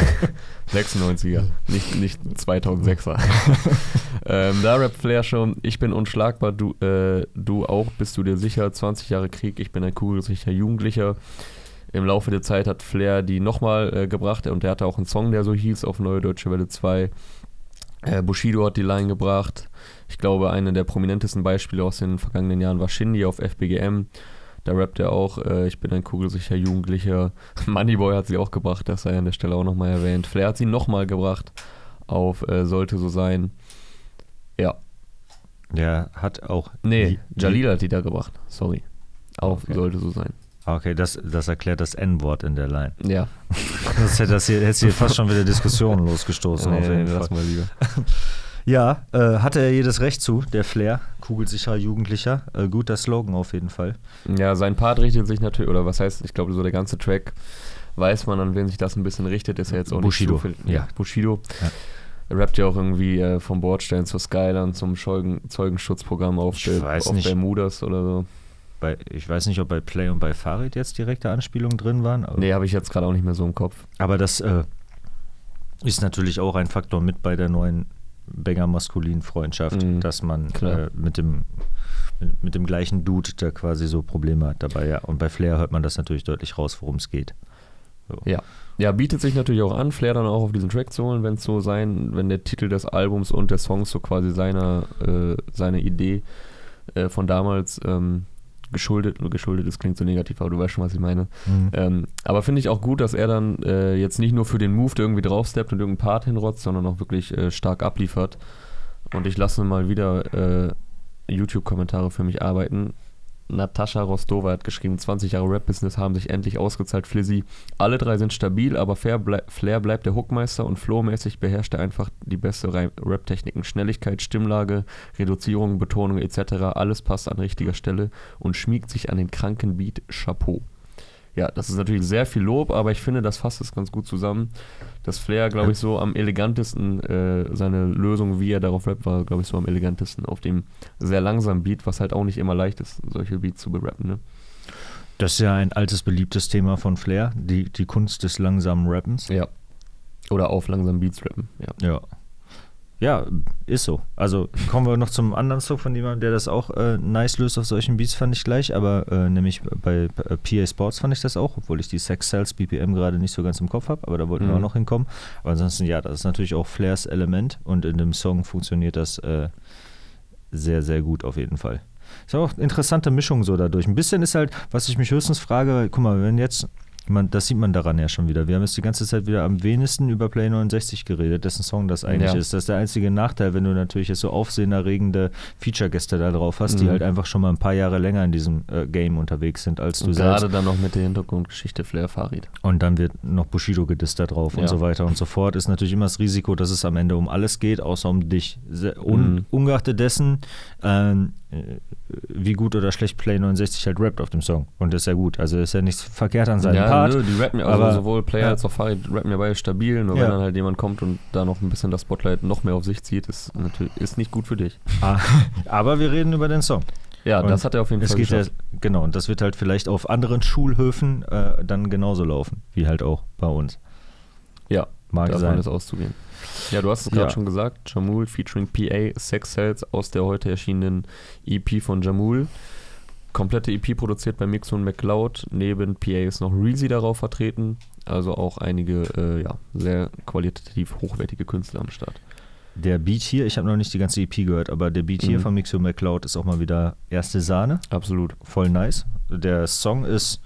96er, nicht, nicht 2006er. ähm, da rappt Flair schon, ich bin unschlagbar, du, äh, du auch, bist du dir sicher, 20 Jahre Krieg, ich bin ein kugelsicherer Jugendlicher. Im Laufe der Zeit hat Flair die nochmal äh, gebracht und er hatte auch einen Song, der so hieß, auf Neue Deutsche Welle 2. Äh, Bushido hat die Line gebracht. Ich glaube, eine der prominentesten Beispiele aus den vergangenen Jahren war Shindy auf FBGM. Da rappt er auch, äh, ich bin ein kugelsicher Jugendlicher. Moneyboy hat sie auch gebracht, das sei an der Stelle auch nochmal erwähnt. Flair hat sie nochmal gebracht auf äh, Sollte so sein. Ja, Der hat auch. nee, Jalil hat die da gebracht, sorry. Auf Okay. Sollte so sein. Ah, Okay, das, das erklärt das N-Wort in der Line. Ja, Das hätte das hier, hätte hier fast schon wieder Diskussionen losgestoßen. auf jeden lass Fall. mal lieber. Ja, äh, hatte er jedes Recht zu, der Flair, kugelsicherer Jugendlicher. Äh, guter Slogan auf jeden Fall. Ja, sein Part richtet sich natürlich, oder was heißt, ich glaube, so der ganze Track, weiß man, an wen sich das ein bisschen richtet, ist ja jetzt auch Bushido, nicht so viel. ja. Bushido. Ja. Er rappt ja auch irgendwie äh, vom Bordstein zur Skyline zum Zeugen, Zeugenschutzprogramm auf, Ich weiß auf. Bermudas oder so. Bei, ich weiß nicht, ob bei Play und bei Farid jetzt direkte Anspielungen drin waren. Aber, Nee, habe ich jetzt gerade auch nicht mehr so im Kopf. aber das äh, ist natürlich auch ein Faktor mit bei der neuen Banger-maskulinen Freundschaft, Mhm, dass man äh, mit, dem, mit, mit dem gleichen Dude da quasi so Probleme hat dabei. Ja. Und bei Flair hört man das natürlich deutlich raus, worum es geht. Ja. Ja, bietet sich natürlich auch an, Flair dann auch auf diesen Track zu holen, wenn es so sein, wenn der Titel des Albums und der Songs so quasi seiner, äh, seine Idee äh, von damals ähm, geschuldet, geschuldet ist, klingt so negativ, aber du weißt schon, was ich meine. Mhm. Ähm, aber finde ich auch gut, dass er dann äh, jetzt nicht nur für den Move irgendwie draufsteppt und irgendeinen Part hinrotzt, sondern auch wirklich äh, stark abliefert. Und ich lasse mal wieder äh, YouTube-Kommentare für mich arbeiten. Natascha Rostova hat geschrieben, 20 Jahre Rap-Business haben sich endlich ausgezahlt, Flizzy. Alle drei sind stabil, aber Flair, blei Flair bleibt der Hookmeister und flowmäßig beherrscht er einfach die beste Rap-Techniken. Schnelligkeit, Stimmlage, Reduzierung, Betonung etc. Alles passt an richtiger Stelle und schmiegt sich an den kranken Beat. Chapeau. Ja, das ist natürlich sehr viel Lob, aber ich finde, das fasst es ganz gut zusammen. Dass Flair, glaube ich, so am elegantesten, äh, seine Lösung, wie er darauf rappt, war, glaube ich, so am elegantesten auf dem sehr langsamen Beat, was halt auch nicht immer leicht ist, solche Beats zu berappen. Ne? Das ist ja ein altes, beliebtes Thema von Flair, die, die Kunst des langsamen Rappens. Ja. Oder auf langsamen Beats rappen, ja. Ja. Ja, ist so. Also kommen wir noch zum anderen Song von jemandem, der das auch äh, nice löst auf solchen Beats, fand ich gleich. Aber äh, nämlich bei äh, PA Sports fand ich das auch, obwohl ich die Sex Cells BPM gerade nicht so ganz im Kopf habe. Aber da wollten wir Mhm. auch noch hinkommen. Aber ansonsten, ja, das ist natürlich auch Flairs Element und in dem Song funktioniert das äh, sehr, sehr gut auf jeden Fall. Ist auch eine interessante Mischung so dadurch. Ein bisschen ist halt, was ich mich höchstens frage, guck mal, wenn jetzt, man, das sieht man daran ja schon wieder. Wir haben jetzt die ganze Zeit wieder am wenigsten über Play 69 geredet, dessen Song das eigentlich Ja. ist. Das ist der einzige Nachteil, wenn du natürlich jetzt so aufsehenerregende Feature-Gäste da drauf hast, die Mhm. halt einfach schon mal ein paar Jahre länger in diesem äh, Game unterwegs sind als du Und selbst. gerade dann noch mit der Hintergrundgeschichte Flair Farid. Und dann wird noch Bushido gedisst da drauf und Ja. so weiter und so fort. Ist natürlich immer das Risiko, dass es am Ende um alles geht, außer um dich. Un Mhm. Ungeachtet dessen, ähm, äh, wie gut oder schlecht Play 69 halt rappt auf dem Song. Und das ist ja gut. Also ist ja nichts verkehrt an seinem ja, Part. nö, die rappen ja, also aber- sowohl Player ja. als auch Farid rappen ja beide stabil, nur Ja. wenn dann halt jemand kommt und da noch ein bisschen das Spotlight noch mehr auf sich zieht, ist natürlich ist nicht gut für dich. Ah, Aber wir reden über den Song. Ja, Und das hat er auf jeden Es Fall geht ja, genau, und das wird halt vielleicht auf anderen Schulhöfen äh, dann genauso laufen, wie halt auch bei uns. Ja, Mag davon sein. ist auszugehen. Ja, du hast es gerade Ja. schon gesagt, Jamul featuring PA Sex Cells aus der heute erschienenen EP von Jamul. Komplette EP produziert bei Mixo und McCloud. Neben PA ist noch Reezy darauf vertreten. Also auch einige äh, ja, sehr qualitativ hochwertige Künstler am Start. Der Beat hier, ich habe noch nicht die ganze EP gehört, aber der Beat hier Mhm. von Mixo McCloud ist auch mal wieder erste Sahne. Absolut. voll nice. Der Song ist,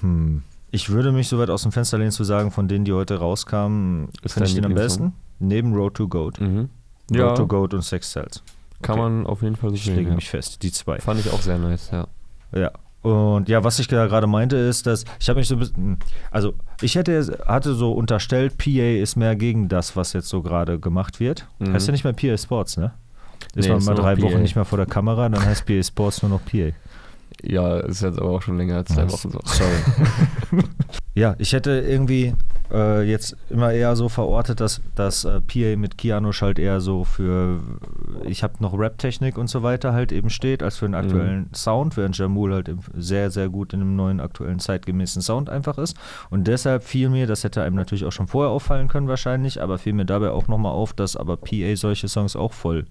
hm, ich würde mich so weit aus dem Fenster lehnen zu sagen, von denen, die heute rauskamen, finde ich den am besten. neben Road to Goat. Mhm. Road Ja, to Goat und Sex Cells. kann Okay. man auf jeden Fall so Ich lege Ja. mich fest, die zwei. Fand ich auch sehr nice, ja. Ja. Und ja, was ich da gerade meinte, ist, dass ich habe mich so ein bisschen, also ich hätte, hatte so unterstellt, PA ist mehr gegen das, was jetzt so gerade gemacht wird. Mhm. Heißt ja nicht mehr PA Sports, ne? Ist Nee, man mal drei PA. Wochen nicht mehr vor der Kamera, dann heißt PA Sports nur noch PA. Ja, ist jetzt aber auch schon länger als zwei Wochen so. Sorry. ja, ich hätte irgendwie äh, jetzt immer eher so verortet, dass das äh, PA mit Kianosch halt eher so für, ich habe noch Rap-Technik und so weiter halt eben steht, als für einen aktuellen Sound, während Jamul halt eben sehr, sehr gut in einem neuen aktuellen zeitgemäßen Sound einfach ist. Und deshalb fiel mir, das hätte einem natürlich auch schon vorher auffallen können wahrscheinlich, aber fiel mir dabei auch nochmal auf, dass aber PA solche Songs auch voll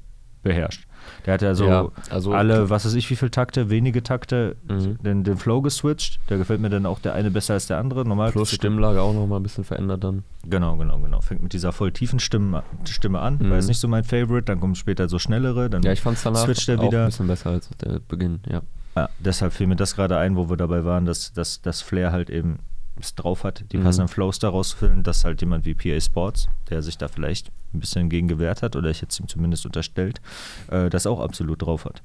beherrscht. Der hat ja so Ja, also- alle, was weiß ich, wie viele Takte, wenige Takte, Mhm. den, den Flow geswitcht. Da gefällt mir dann auch der eine besser als der andere. Normal Plus Stimmlage auch nochmal ein bisschen verändert dann. Genau, genau, genau. Fängt mit dieser voll tiefen Stimme, Stimme an. Mhm. War jetzt nicht so mein Favorite. Dann kommen später so schnellere. Dann Ja, ich fand es danach switcht er auch wieder. ein bisschen besser als der Beginn, ja. Ja, deshalb fiel mir das gerade ein, wo wir dabei waren, dass, dass, dass Flair halt eben es drauf hat, die Mhm. passenden Flows daraus zu finden, dass halt jemand wie PA Sports, der sich da vielleicht ein bisschen gegen gewehrt hat, oder ich jetzt ihm zumindest unterstellt, äh, das auch absolut drauf hat.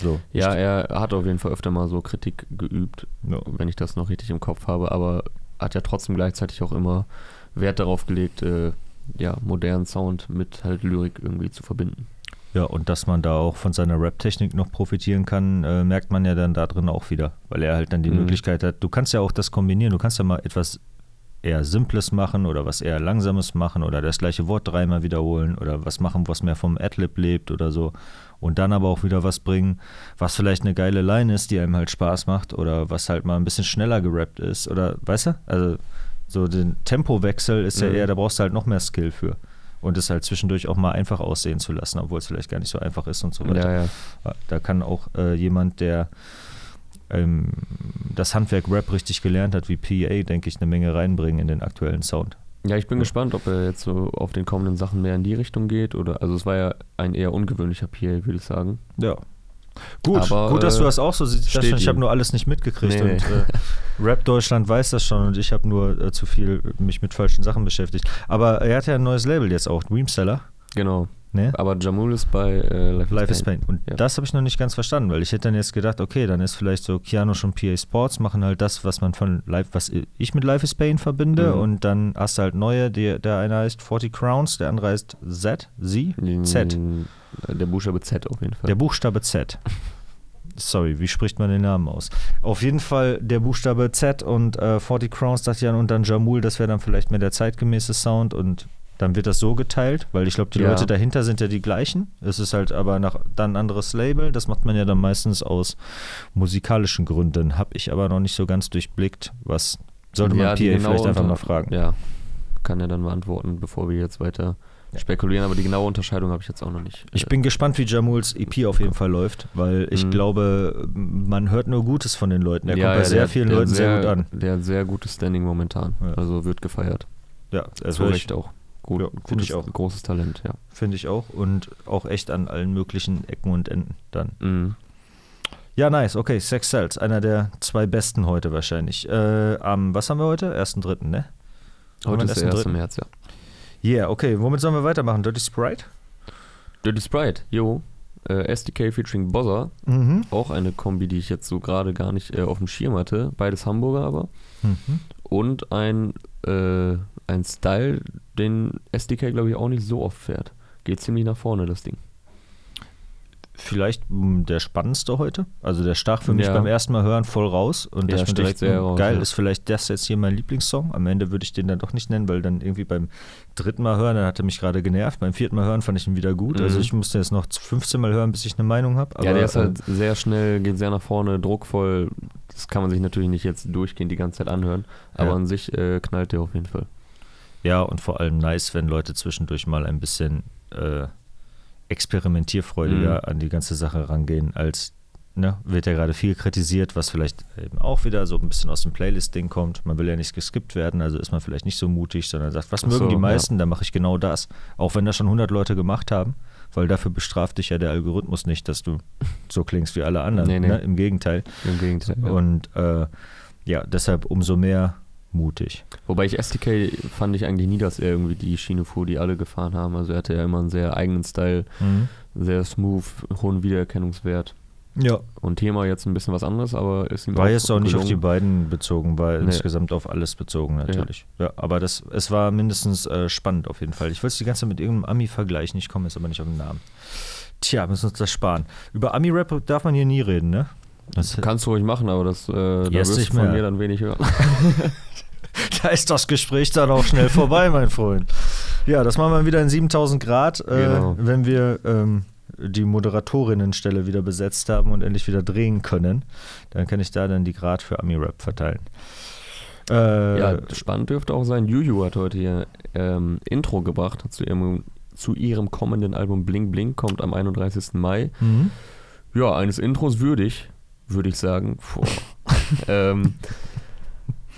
So. Ja, er hat auf jeden Fall öfter mal so Kritik geübt, Ja. wenn ich das noch richtig im Kopf habe, aber hat ja trotzdem gleichzeitig auch immer Wert darauf gelegt, äh, ja, modernen Sound mit halt Lyrik irgendwie zu verbinden. Ja, und dass man da auch von seiner Rap-Technik noch profitieren kann, äh, merkt man ja dann da drin auch wieder, weil er halt dann die Mhm. Möglichkeit hat, du kannst ja auch das kombinieren, du kannst ja mal etwas eher Simples machen oder was eher Langsames machen oder das gleiche Wort dreimal wiederholen oder was machen, was mehr vom Adlib lebt oder so. Und dann aber auch wieder was bringen, was vielleicht eine geile Line ist, die einem halt Spaß macht oder was halt mal ein bisschen schneller gerappt ist oder, weißt du, also so den Tempowechsel ist ja Mhm. eher, da brauchst du halt noch mehr Skill für und es halt zwischendurch auch mal einfach aussehen zu lassen, obwohl es vielleicht gar nicht so einfach ist und so weiter. Ja, ja. Ja, Da kann auch äh, jemand, der ähm, das Handwerk Rap richtig gelernt hat, wie PA, denke ich, eine Menge reinbringen in den aktuellen Sound. Ja, ich bin Ja. gespannt, ob er jetzt so auf den kommenden Sachen mehr in die Richtung geht oder, also es war ja ein eher ungewöhnlicher PA, würde ich sagen. Ja. Gut, Aber, gut, dass du äh, das auch so siehst. Ich habe nur alles nicht mitgekriegt nee. und äh, Rap Deutschland weiß das schon und ich habe nur äh, zu viel mich mit falschen Sachen beschäftigt. Aber er hat ja ein neues Label jetzt auch, Dreamseller. Genau. Ne? Aber Jamul ist bei äh, Life, Life is Pain. Und Ja. das habe ich noch nicht ganz verstanden, weil ich hätte dann jetzt gedacht, okay, dann ist vielleicht so Keanu schon PA Sports, machen halt das, was man von Life, was ich mit Life is Pain verbinde Mhm. und dann hast du halt neue, die, der eine heißt 40 Crowns, der andere heißt Z, Z, Z. Mm, Der Buchstabe Z auf jeden Fall. Der Buchstabe Z. Sorry, wie spricht man den Namen aus? Auf jeden Fall der Buchstabe Z und äh, 40 Crowns dachte ich an und dann Jamul, das wäre dann vielleicht mehr der zeitgemäße Sound und dann wird das so geteilt, weil ich glaube, die Ja. Leute dahinter sind ja die gleichen. Es ist halt aber nach, dann ein anderes Label. Das macht man ja dann meistens aus musikalischen Gründen. Habe ich aber noch nicht so ganz durchblickt. Was sollte man Ja, PA die genaue vielleicht einfach mal fragen? Ja, kann er dann beantworten, bevor wir jetzt weiter spekulieren, aber die genaue Unterscheidung habe ich jetzt auch noch nicht. Ich bin gespannt, wie Jamuls EP auf jeden Fall läuft, weil ich Mhm. glaube, man hört nur Gutes von den Leuten. Der ja, kommt bei ja, sehr vielen Leuten sehr, gut an. Der hat sehr gutes Standing momentan. Ja. Also wird gefeiert. Ja, das Zu Recht auch. Gut, Ja, find gutes, ich auch. Großes Talent, ja. Finde ich auch. Und auch echt an allen möglichen Ecken und Enden dann. Mhm. Ja, nice. Okay, Sex Cells. Einer der zwei besten heute wahrscheinlich. Äh, am, was haben wir heute? Ersten Dritten, ne? Haben wir Heute ist der ersten 1. Dritten? März, ja. Yeah, okay. Womit sollen wir weitermachen? Dirty Sprite? Dirty Sprite, jo. Äh, SDK featuring Bozza. Mhm. Auch eine Kombi, die ich jetzt so gerade gar nicht äh, auf dem Schirm hatte. Beides Hamburger aber. Mhm. Und ein, äh, ein Style, den SDK, glaube ich, auch nicht so oft fährt. Geht ziemlich nach vorne, das Ding. Vielleicht mh, der spannendste heute. Also der stach für mich Ja. beim ersten Mal hören voll raus. Und Ja, das finde ich sehr mh, raus, geil. ja. Ist vielleicht das jetzt hier mein Lieblingssong. Am Ende würde ich den dann doch nicht nennen, weil dann irgendwie beim dritten Mal hören, dann hat er mich gerade genervt. Beim vierten Mal hören fand ich ihn wieder gut. Mhm. Also ich musste jetzt noch 15 Mal hören, bis ich eine Meinung habe. ja, der ist halt sehr schnell, geht sehr nach vorne, druckvoll. Das kann man sich natürlich nicht jetzt durchgehend die ganze Zeit anhören. Aber an sich äh, knallt der auf jeden Fall. Ja, und vor allem nice, wenn Leute zwischendurch mal ein bisschen äh, experimentierfreudiger Mhm. an die ganze Sache rangehen, als ne, wird ja gerade viel kritisiert, was vielleicht eben auch wieder so ein bisschen aus dem Playlist-Ding kommt. Man will ja nicht geskippt werden, also ist man vielleicht nicht so mutig, sondern sagt, was Ach mögen so, die ja. meisten, dann mache ich genau das. Auch wenn das schon 100 Leute gemacht haben, weil dafür bestraft dich ja der Algorithmus nicht, dass du so klingst wie alle anderen. Nee, nee. Ne? Im Gegenteil. Im Gegenteil. ja. Und äh, ja, deshalb umso mehr mutig. Wobei ich STK fand ich eigentlich nie, dass er irgendwie die Schiene fuhr, die alle gefahren haben. Also er hatte ja immer einen sehr eigenen Style, sehr smooth, hohen Wiedererkennungswert. Ja. Und Thema jetzt ein bisschen was anderes, aber ist ihm War jetzt auch nicht auf die gelungen. beiden bezogen, war Nee. insgesamt auf alles bezogen natürlich. Ja, aber das, es war mindestens äh, spannend auf jeden Fall. Ich wollte es die ganze Zeit mit irgendeinem Ami vergleichen, ich komme jetzt aber nicht auf den Namen. Tja, müssen uns das sparen. Über Ami-Rap darf man hier nie reden, ne? Das, Kannst du ruhig machen, aber das, äh, da wirst du von mehr. mir dann wenig hören. da ist das Gespräch dann auch schnell vorbei, mein Freund. Ja, das machen wir wieder in 7000 Grad, äh, Genau. wenn wir ähm, die Moderatorinnenstelle wieder besetzt haben und endlich wieder drehen können. Dann kann ich da dann die Grad für Ami-Rap verteilen. Äh, Ja, spannend dürfte auch sein. Juju hat heute hier ähm, Intro gebracht zu ihrem, zu ihrem kommenden Album Bling Bling, kommt am 31. Mai. mhm. Ja, eines Intros würdig, würde ich sagen. Ähm,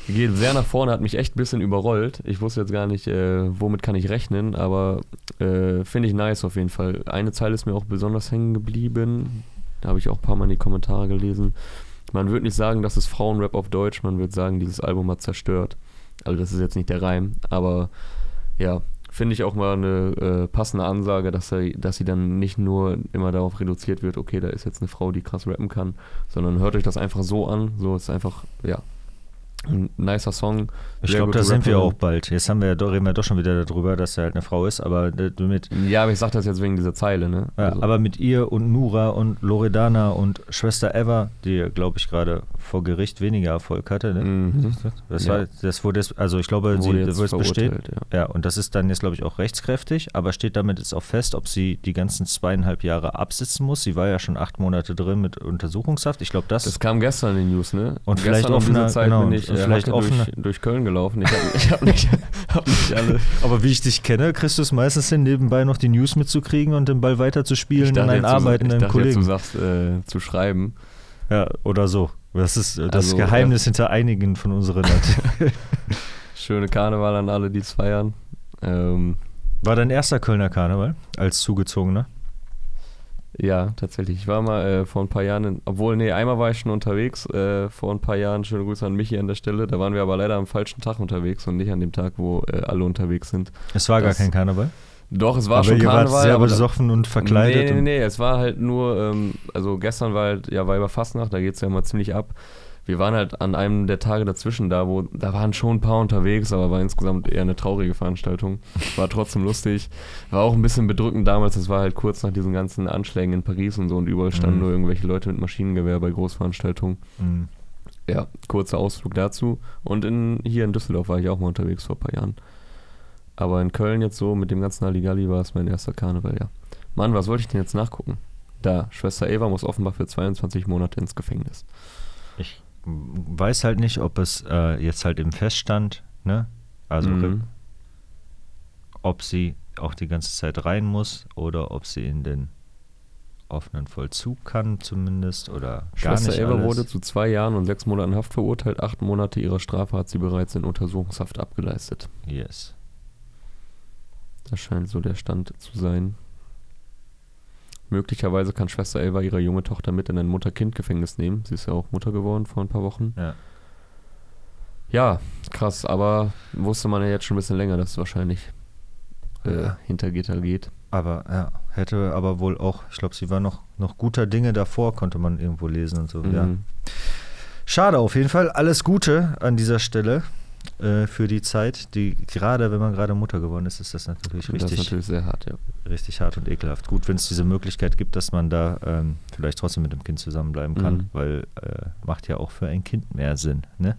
geht sehr nach vorne, hat mich echt ein bisschen überrollt. Ich wusste jetzt gar nicht, äh, womit kann ich rechnen, aber äh, finde ich nice auf jeden Fall. Eine Zeile ist mir auch besonders hängen geblieben. Da habe ich auch ein paar Mal in die Kommentare gelesen. Man würde nicht sagen, das ist Frauenrap auf Deutsch, man würde sagen, dieses Album hat zerstört. Also das ist jetzt nicht der Reim, aber ja, finde ich auch mal eine äh, passende Ansage, dass, er, dass sie dann nicht nur immer darauf reduziert wird, okay, da ist jetzt eine Frau, die krass rappen kann, sondern hört euch das einfach so an. So ist einfach, ja, ein nicer Song. Ich glaube, da sind wir auch bald. Jetzt haben wir ja doch, reden wir doch schon wieder darüber, dass er halt eine Frau ist, aber äh, mit, Ja, aber ich sag das jetzt wegen dieser Zeile, ne? ja, Also, aber mit ihr und Nura und Loredana und Schwester Eva, die, glaube ich, gerade vor Gericht weniger Erfolg hatte. Ne? Mhm. Das, Ja. war, das wurde jetzt, also ich glaube, sie Wurde jetzt wurde es besteht. ja. Ja, und das ist dann jetzt, glaube ich, auch rechtskräftig, aber steht damit jetzt auch fest, ob sie die ganzen zweieinhalb Jahre absitzen muss. Sie war ja schon acht Monate drin mit Untersuchungshaft. Ich glaube, das, Das kam gestern in den News, ne? Und vielleicht gestern um offener- Zeit genau, bin ich und äh, vielleicht Hacke offener- durch, durch Köln gelaufen. Ich habe hab nicht, hab nicht alle. Aber wie ich dich kenne, kriegst du es meistens hin, nebenbei noch die News mitzukriegen und den Ball weiterzuspielen an einen arbeitenden ich dachte jetzt, Kollegen. du sagst äh, zu schreiben. Ja, oder so. Das ist äh, das Also, Geheimnis hinter einigen von unseren. Schöne Karneval an alle, die es feiern. Ähm, War dein erster Kölner Karneval als Zugezogener? Ja, tatsächlich. Ich war mal äh, vor ein paar Jahren, in, obwohl, nee, einmal war ich schon unterwegs, äh, vor ein paar Jahren, schöne Grüße an Michi an der Stelle. Da waren wir aber leider am falschen Tag unterwegs und nicht an dem Tag, wo äh, alle unterwegs sind. Es war Das- gar kein Karneval. Doch, es war aber schon ihr Karneval. wart sehr aber besoffen und verkleidet. Nee, nee, und- nee, es war halt nur, ähm, also gestern war halt, ja, Weiberfastnacht, da geht es ja immer ziemlich ab. Wir waren halt an einem der Tage dazwischen da, wo, da waren schon ein paar unterwegs, aber war insgesamt eher eine traurige Veranstaltung. War trotzdem lustig. War auch ein bisschen bedrückend damals, das war halt kurz nach diesen ganzen Anschlägen in Paris und so und überall standen Mhm. nur irgendwelche Leute mit Maschinengewehr bei Großveranstaltungen. Mhm. Ja, kurzer Ausflug dazu. Und in, hier in Düsseldorf war ich auch mal unterwegs vor ein paar Jahren. Aber in Köln jetzt so mit dem ganzen Halligalli war es mein erster Karneval, ja. Mann, was wollte ich denn jetzt nachgucken? Da, Schwester Eva muss offenbar für 22 Monate ins Gefängnis. Ich weiß halt nicht, ob es äh, jetzt halt im Feststand, ne? Also Mhm. ob sie auch die ganze Zeit rein muss oder ob sie in den offenen Vollzug kann zumindest oder gar Schwester nicht Eva alles. wurde zu zwei Jahren und sechs Monaten Haft verurteilt. Acht Monate ihrer Strafe hat sie bereits in Untersuchungshaft abgeleistet. Yes. Das scheint so der Stand zu sein. Möglicherweise kann Schwester Eva ihre junge Tochter mit in ein Mutter-Kind-Gefängnis nehmen. Sie ist ja auch Mutter geworden vor ein paar Wochen. Ja. Ja, krass, aber wusste man ja jetzt schon ein bisschen länger, dass es wahrscheinlich äh, Ja. hinter Gitter geht. Aber ja, hätte aber wohl auch, ich glaube, sie war noch, noch guter Dinge davor, konnte man irgendwo lesen und so. Ja. Mhm. Schade auf jeden Fall. Alles Gute an dieser Stelle äh, für die Zeit. Die gerade, wenn man gerade Mutter geworden ist, ist das natürlich Das ist richtig, natürlich sehr hart, ja. richtig hart und ekelhaft. Gut, wenn es diese Möglichkeit gibt, dass man da ähm, vielleicht trotzdem mit dem Kind zusammenbleiben kann, Mhm. weil äh, macht ja auch für ein Kind mehr Sinn. Ne?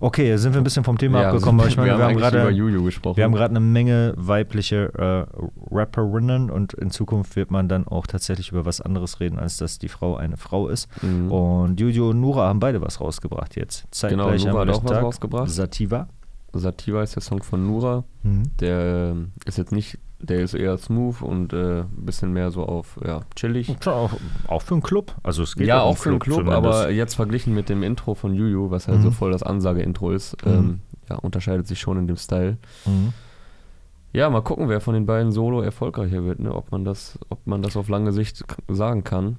Okay, sind wir ein bisschen vom Thema ja, abgekommen, aber ich meine, wir, haben eigentlich gerade über Juju gesprochen. wir haben gerade eine Menge weibliche äh, Rapperinnen und in Zukunft wird man dann auch tatsächlich über was anderes reden, als dass die Frau eine Frau ist. Mhm. Und Juju und Nura haben beide was rausgebracht jetzt. Genau, Zeitgleich Nura am hat auch was Tag. rausgebracht. Sativa. Sativa ist der Song von Nura. Mhm. Der ähm, ist jetzt nicht, der ist eher smooth und äh, ein bisschen mehr so auf, ja, chillig. Tja, auch, auch für einen Club. Also es geht Ja, auch für einen Club, zumindest. aber jetzt verglichen mit dem Intro von Juju, was halt Mhm. so voll das Ansage-Intro ist, Mhm. ähm, ja, unterscheidet sich schon in dem Style. Mhm. Ja, mal gucken, wer von den beiden Solo erfolgreicher wird, ne? ob man das, ob man das auf lange Sicht sagen kann.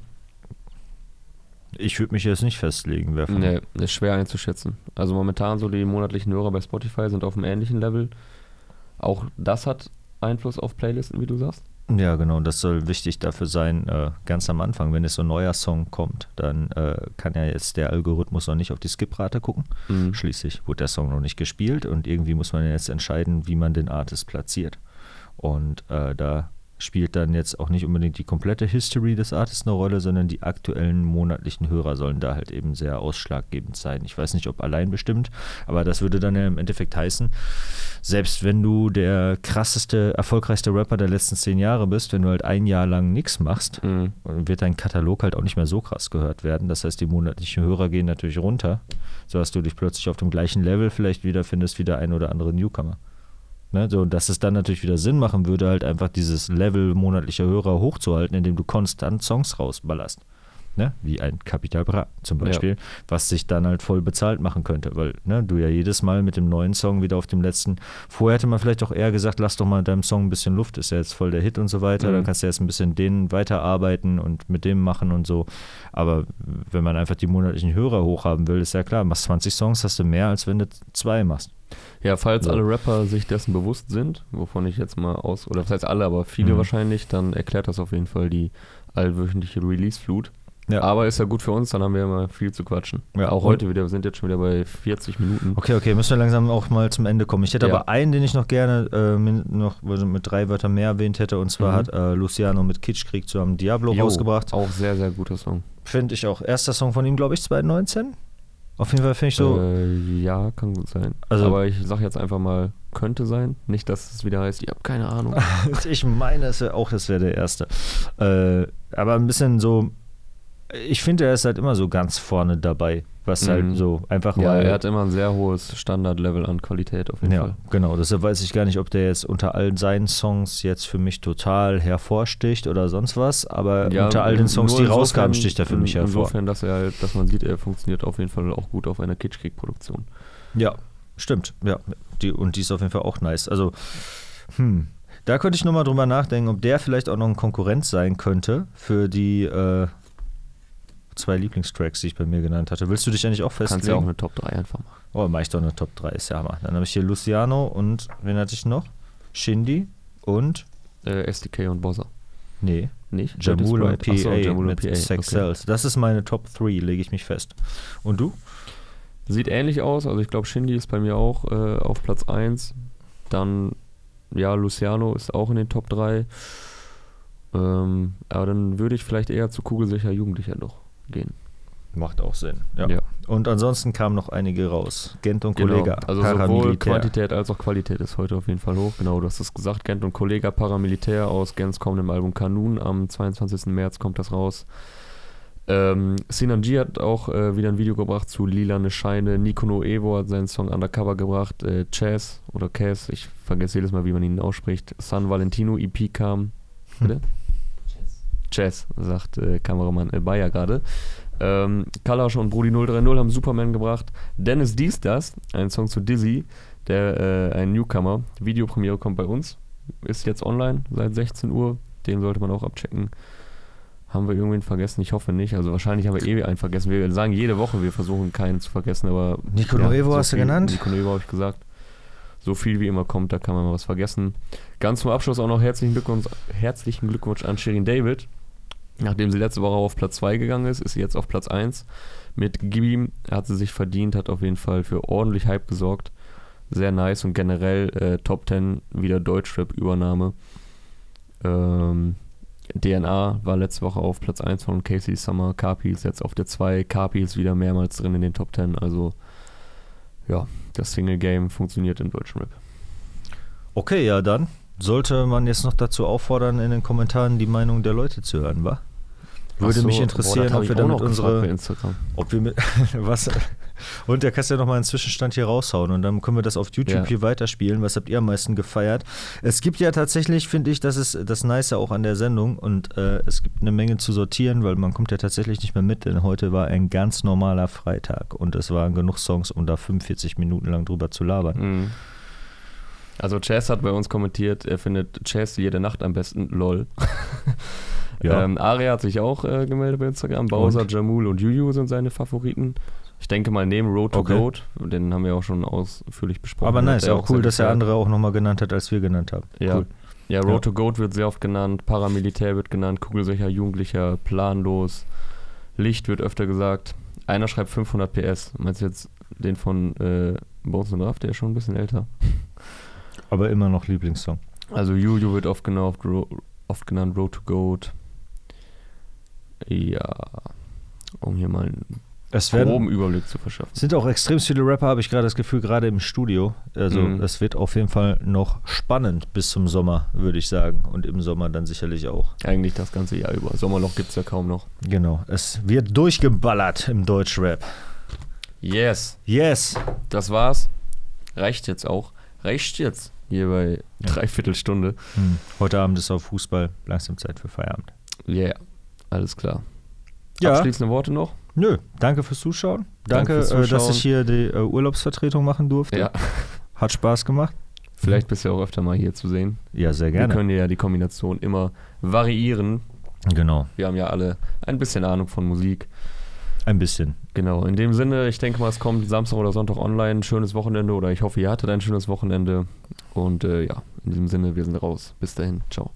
Ich würde mich jetzt nicht festlegen, wer von Nee, ist schwer einzuschätzen. Also momentan so die monatlichen Hörer bei Spotify sind auf einem ähnlichen Level. Auch das hat Einfluss auf Playlisten, wie du sagst. Ja, genau. Das soll wichtig dafür sein, äh, ganz am Anfang, wenn jetzt so ein neuer Song kommt, dann äh, kann ja jetzt der Algorithmus noch nicht auf die Skiprate gucken. Mhm. Schließlich wurde der Song noch nicht gespielt und irgendwie muss man jetzt entscheiden, wie man den Artist platziert. Und äh, da spielt dann jetzt auch nicht unbedingt die komplette History des Artists eine Rolle, sondern die aktuellen monatlichen Hörer sollen da halt eben sehr ausschlaggebend sein. Ich weiß nicht, ob allein bestimmt, aber das würde dann ja im Endeffekt heißen, selbst wenn du der krasseste, erfolgreichste Rapper der letzten zehn Jahre bist, wenn du halt ein Jahr lang nichts machst, Mhm. wird dein Katalog halt auch nicht mehr so krass gehört werden. Das heißt, die monatlichen Hörer gehen natürlich runter, sodass du dich plötzlich auf dem gleichen Level vielleicht wiederfindest wie der ein oder andere Newcomer. Ne, so, dass es dann natürlich wieder Sinn machen würde, halt einfach dieses Level monatlicher Hörer hochzuhalten, indem du konstant Songs rausballerst. Ne? Wie ein Capital Bra zum Beispiel, was sich dann halt voll bezahlt machen könnte, weil ne, du ja jedes Mal mit dem neuen Song wieder auf dem letzten. Vorher hätte man vielleicht auch eher gesagt, lass doch mal deinem Song ein bisschen Luft, ist ja jetzt voll der Hit und so weiter. Mhm. Dann kannst du jetzt ein bisschen den weiterarbeiten und mit dem machen und so. Aber wenn man einfach die monatlichen Hörer hochhaben will, ist ja klar, machst 20 Songs, hast du mehr, als wenn du zwei machst. Ja, falls So. alle Rapper sich dessen bewusst sind, wovon ich jetzt mal aus, oder das heißt alle, aber viele Mhm. wahrscheinlich, dann erklärt das auf jeden Fall die allwöchentliche Release-Flut. Ja. Aber ist ja gut für uns, dann haben wir immer viel zu quatschen. Ja, Auch heute wieder, wir sind jetzt schon wieder bei 40 Minuten. Okay, okay, müssen wir langsam auch mal zum Ende kommen. Ich hätte Ja. aber einen, den ich noch gerne äh, mit, noch mit drei Wörtern mehr erwähnt hätte, und zwar Mhm. hat äh, Luciano mit Kitschkrieg zusammen Diablo Jo, rausgebracht. Auch sehr, sehr guter Song. Finde ich auch. Erster Song von ihm, glaube ich, 2019. Auf jeden Fall finde ich so. Äh, ja, kann gut sein. Also- aber ich sag jetzt einfach mal, könnte sein. Nicht, dass es wieder heißt, ich habe keine Ahnung. ich meine es wär auch, das wäre der erste. Äh, aber ein bisschen so. Ich finde, er ist halt immer so ganz vorne dabei. Was Mhm. halt so einfach ja, mal. er hat immer ein sehr hohes Standardlevel an Qualität auf jeden Ja, Fall. genau. Deshalb weiß ich gar nicht, ob der jetzt unter all seinen Songs jetzt für mich total hervorsticht oder sonst was, aber Ja, unter all den Songs, die insofern- rauskamen, sticht er für mich in- hervor. Insofern, dass er halt, dass man sieht, er funktioniert auf jeden Fall auch gut auf einer Kitschkrieg-Produktion. Ja, stimmt. Ja, die, und die ist auf jeden Fall auch nice. Also, hm. Da könnte ich nochmal drüber nachdenken, ob der vielleicht auch noch ein Konkurrent sein könnte für die äh, zwei Lieblingstracks, die ich bei mir genannt hatte. Willst du dich eigentlich auch Kannst festlegen? ja auch eine Top 3 einfach machen. oh, mach ich doch eine Top 3, ist ja Hammer. Dann habe ich hier Luciano und, wen hatte ich noch? Shindy und, Äh, SDK und Bozza. nee, Nicht? Jamul und PA Jamul mit PA. Sex okay. Cells. Das ist meine Top 3, lege ich mich fest. Und du? Sieht ähnlich aus. Also ich glaube, Shindy ist bei mir auch äh, auf Platz 1. Dann, ja, Luciano ist auch in den Top 3. Ähm, aber dann würde ich vielleicht eher zu kugelsicher Jugendlicher noch gehen. Macht auch Sinn. Ja. Ja. Und ansonsten kamen noch einige raus. Gent und Genau. Kollega. Also sowohl. Quantität als auch Qualität ist heute auf jeden Fall hoch. Genau, du hast es gesagt. Gent und Kollega Paramilitär aus Gens kommendem Album Kanun. Am 22. März kommt das raus. Ähm, Sinan G hat auch äh, wieder ein Video gebracht zu Lilane Scheine. Nikono Evo hat seinen Song Undercover gebracht. Äh, Chaz oder Cas, ich vergesse jedes Mal, wie man ihn ausspricht. San Valentino EP kam. Bitte? Chaz, sagt äh, Kameramann äh, Bayer gerade. Ähm, Kalash und Brudi 030 haben Superman gebracht. Dennis Dies das, ein Song zu Dizzy, der äh, ein Newcomer. Videopremiere kommt bei uns. Ist jetzt online seit 16 Uhr. Den sollte man auch abchecken. Haben wir irgendwen vergessen? Ich hoffe nicht. Also wahrscheinlich haben wir eh einen vergessen. Wir sagen jede Woche, wir versuchen keinen zu vergessen, aber. Nico Nuevo hast du genannt? Nico Nuevo habe ich gesagt. So viel wie immer kommt, da kann man mal was vergessen. Ganz zum Abschluss auch noch herzlichen Glückwunsch, herzlichen Glückwunsch an Shirin David. Nachdem sie letzte Woche auf Platz 2 gegangen ist, ist sie jetzt auf Platz 1. Mit Gibi hat sie sich verdient, hat auf jeden Fall für ordentlich Hype gesorgt. Sehr nice und generell äh, Top 10 wieder Deutschrap-Übernahme. Ähm, DNA war letzte Woche auf Platz 1 von Casey Summer. Kapi ist jetzt auf der 2. Kapi ist wieder mehrmals drin in den Top 10. Also, ja, das Single-Game funktioniert im deutschen Rap. Okay, ja dann. Sollte man jetzt noch dazu auffordern, in den Kommentaren die Meinung der Leute zu hören, wa? Würde so, mich boah, interessieren, hab ob wir damit unsere. Ob wir mit. was? Und da kannst du ja nochmal einen Zwischenstand hier raushauen und dann können wir das auf YouTube Ja. hier weiterspielen. Was habt ihr am meisten gefeiert? Es gibt ja tatsächlich, finde ich, das ist das Nice auch an der Sendung und äh, es gibt eine Menge zu sortieren, weil man kommt ja tatsächlich nicht mehr mit, denn heute war ein ganz normaler Freitag und es waren genug Songs, um da 45 Minuten lang drüber zu labern. Mhm. Also Chess hat bei uns kommentiert, er findet Chess jede Nacht am besten, lol. Ja. Ähm, Aria hat sich auch äh, gemeldet bei Instagram. Bowser, Und? Jamul und Juju sind seine Favoriten. Ich denke mal neben Road to Okay. Goat, den haben wir auch schon ausführlich besprochen. Aber nice, auch cool, dass er andere auch nochmal genannt hat, als wir genannt haben. Ja. Cool. Ja, Road Ja. to Goat wird sehr oft genannt, Paramilitär wird genannt, Kugelsicher, Jugendlicher, planlos, Licht wird öfter gesagt. Einer schreibt 500 PS. Meinst du jetzt den von äh, Bones and Raff? Der ist schon ein bisschen älter. Aber immer noch Lieblingssong. Also Juju wird oft genannt, Ro oft genannt Road to Goat. Ja, um hier mal einen Es werden, groben Überblick zu verschaffen. sind auch extrem viele Rapper, habe ich gerade das Gefühl, gerade im Studio. Also Mhm. es wird auf jeden Fall noch spannend bis zum Sommer, würde ich sagen. Und im Sommer dann sicherlich auch. Eigentlich das ganze Jahr über. Sommerloch gibt es ja kaum noch. Genau, es wird durchgeballert im Deutschrap. Yes, Yes! das war's. Reicht jetzt auch. Reicht jetzt. Hier bei Ja. Dreiviertelstunde. Hm. Heute Abend ist auf Fußball langsam Zeit für Feierabend. Yeah, alles klar. Ja. Abschließende Worte noch? Nö, danke fürs Zuschauen. Danke Danke, fürs äh, dass Zuschauen. ich hier die äh, Urlaubsvertretung machen durfte. Ja. Hat Spaß gemacht. Vielleicht bist du ja auch öfter mal hier zu sehen. Ja, sehr Wir gerne. können ja die Kombination immer variieren. Genau, Wir haben ja alle ein bisschen Ahnung von Musik. Ein bisschen. Genau, in dem Sinne, ich denke mal, es kommt Samstag oder Sonntag online. Schönes Wochenende oder ich hoffe, ihr hattet ein schönes Wochenende. Und äh, ja, in diesem Sinne, wir sind raus. Bis dahin, ciao.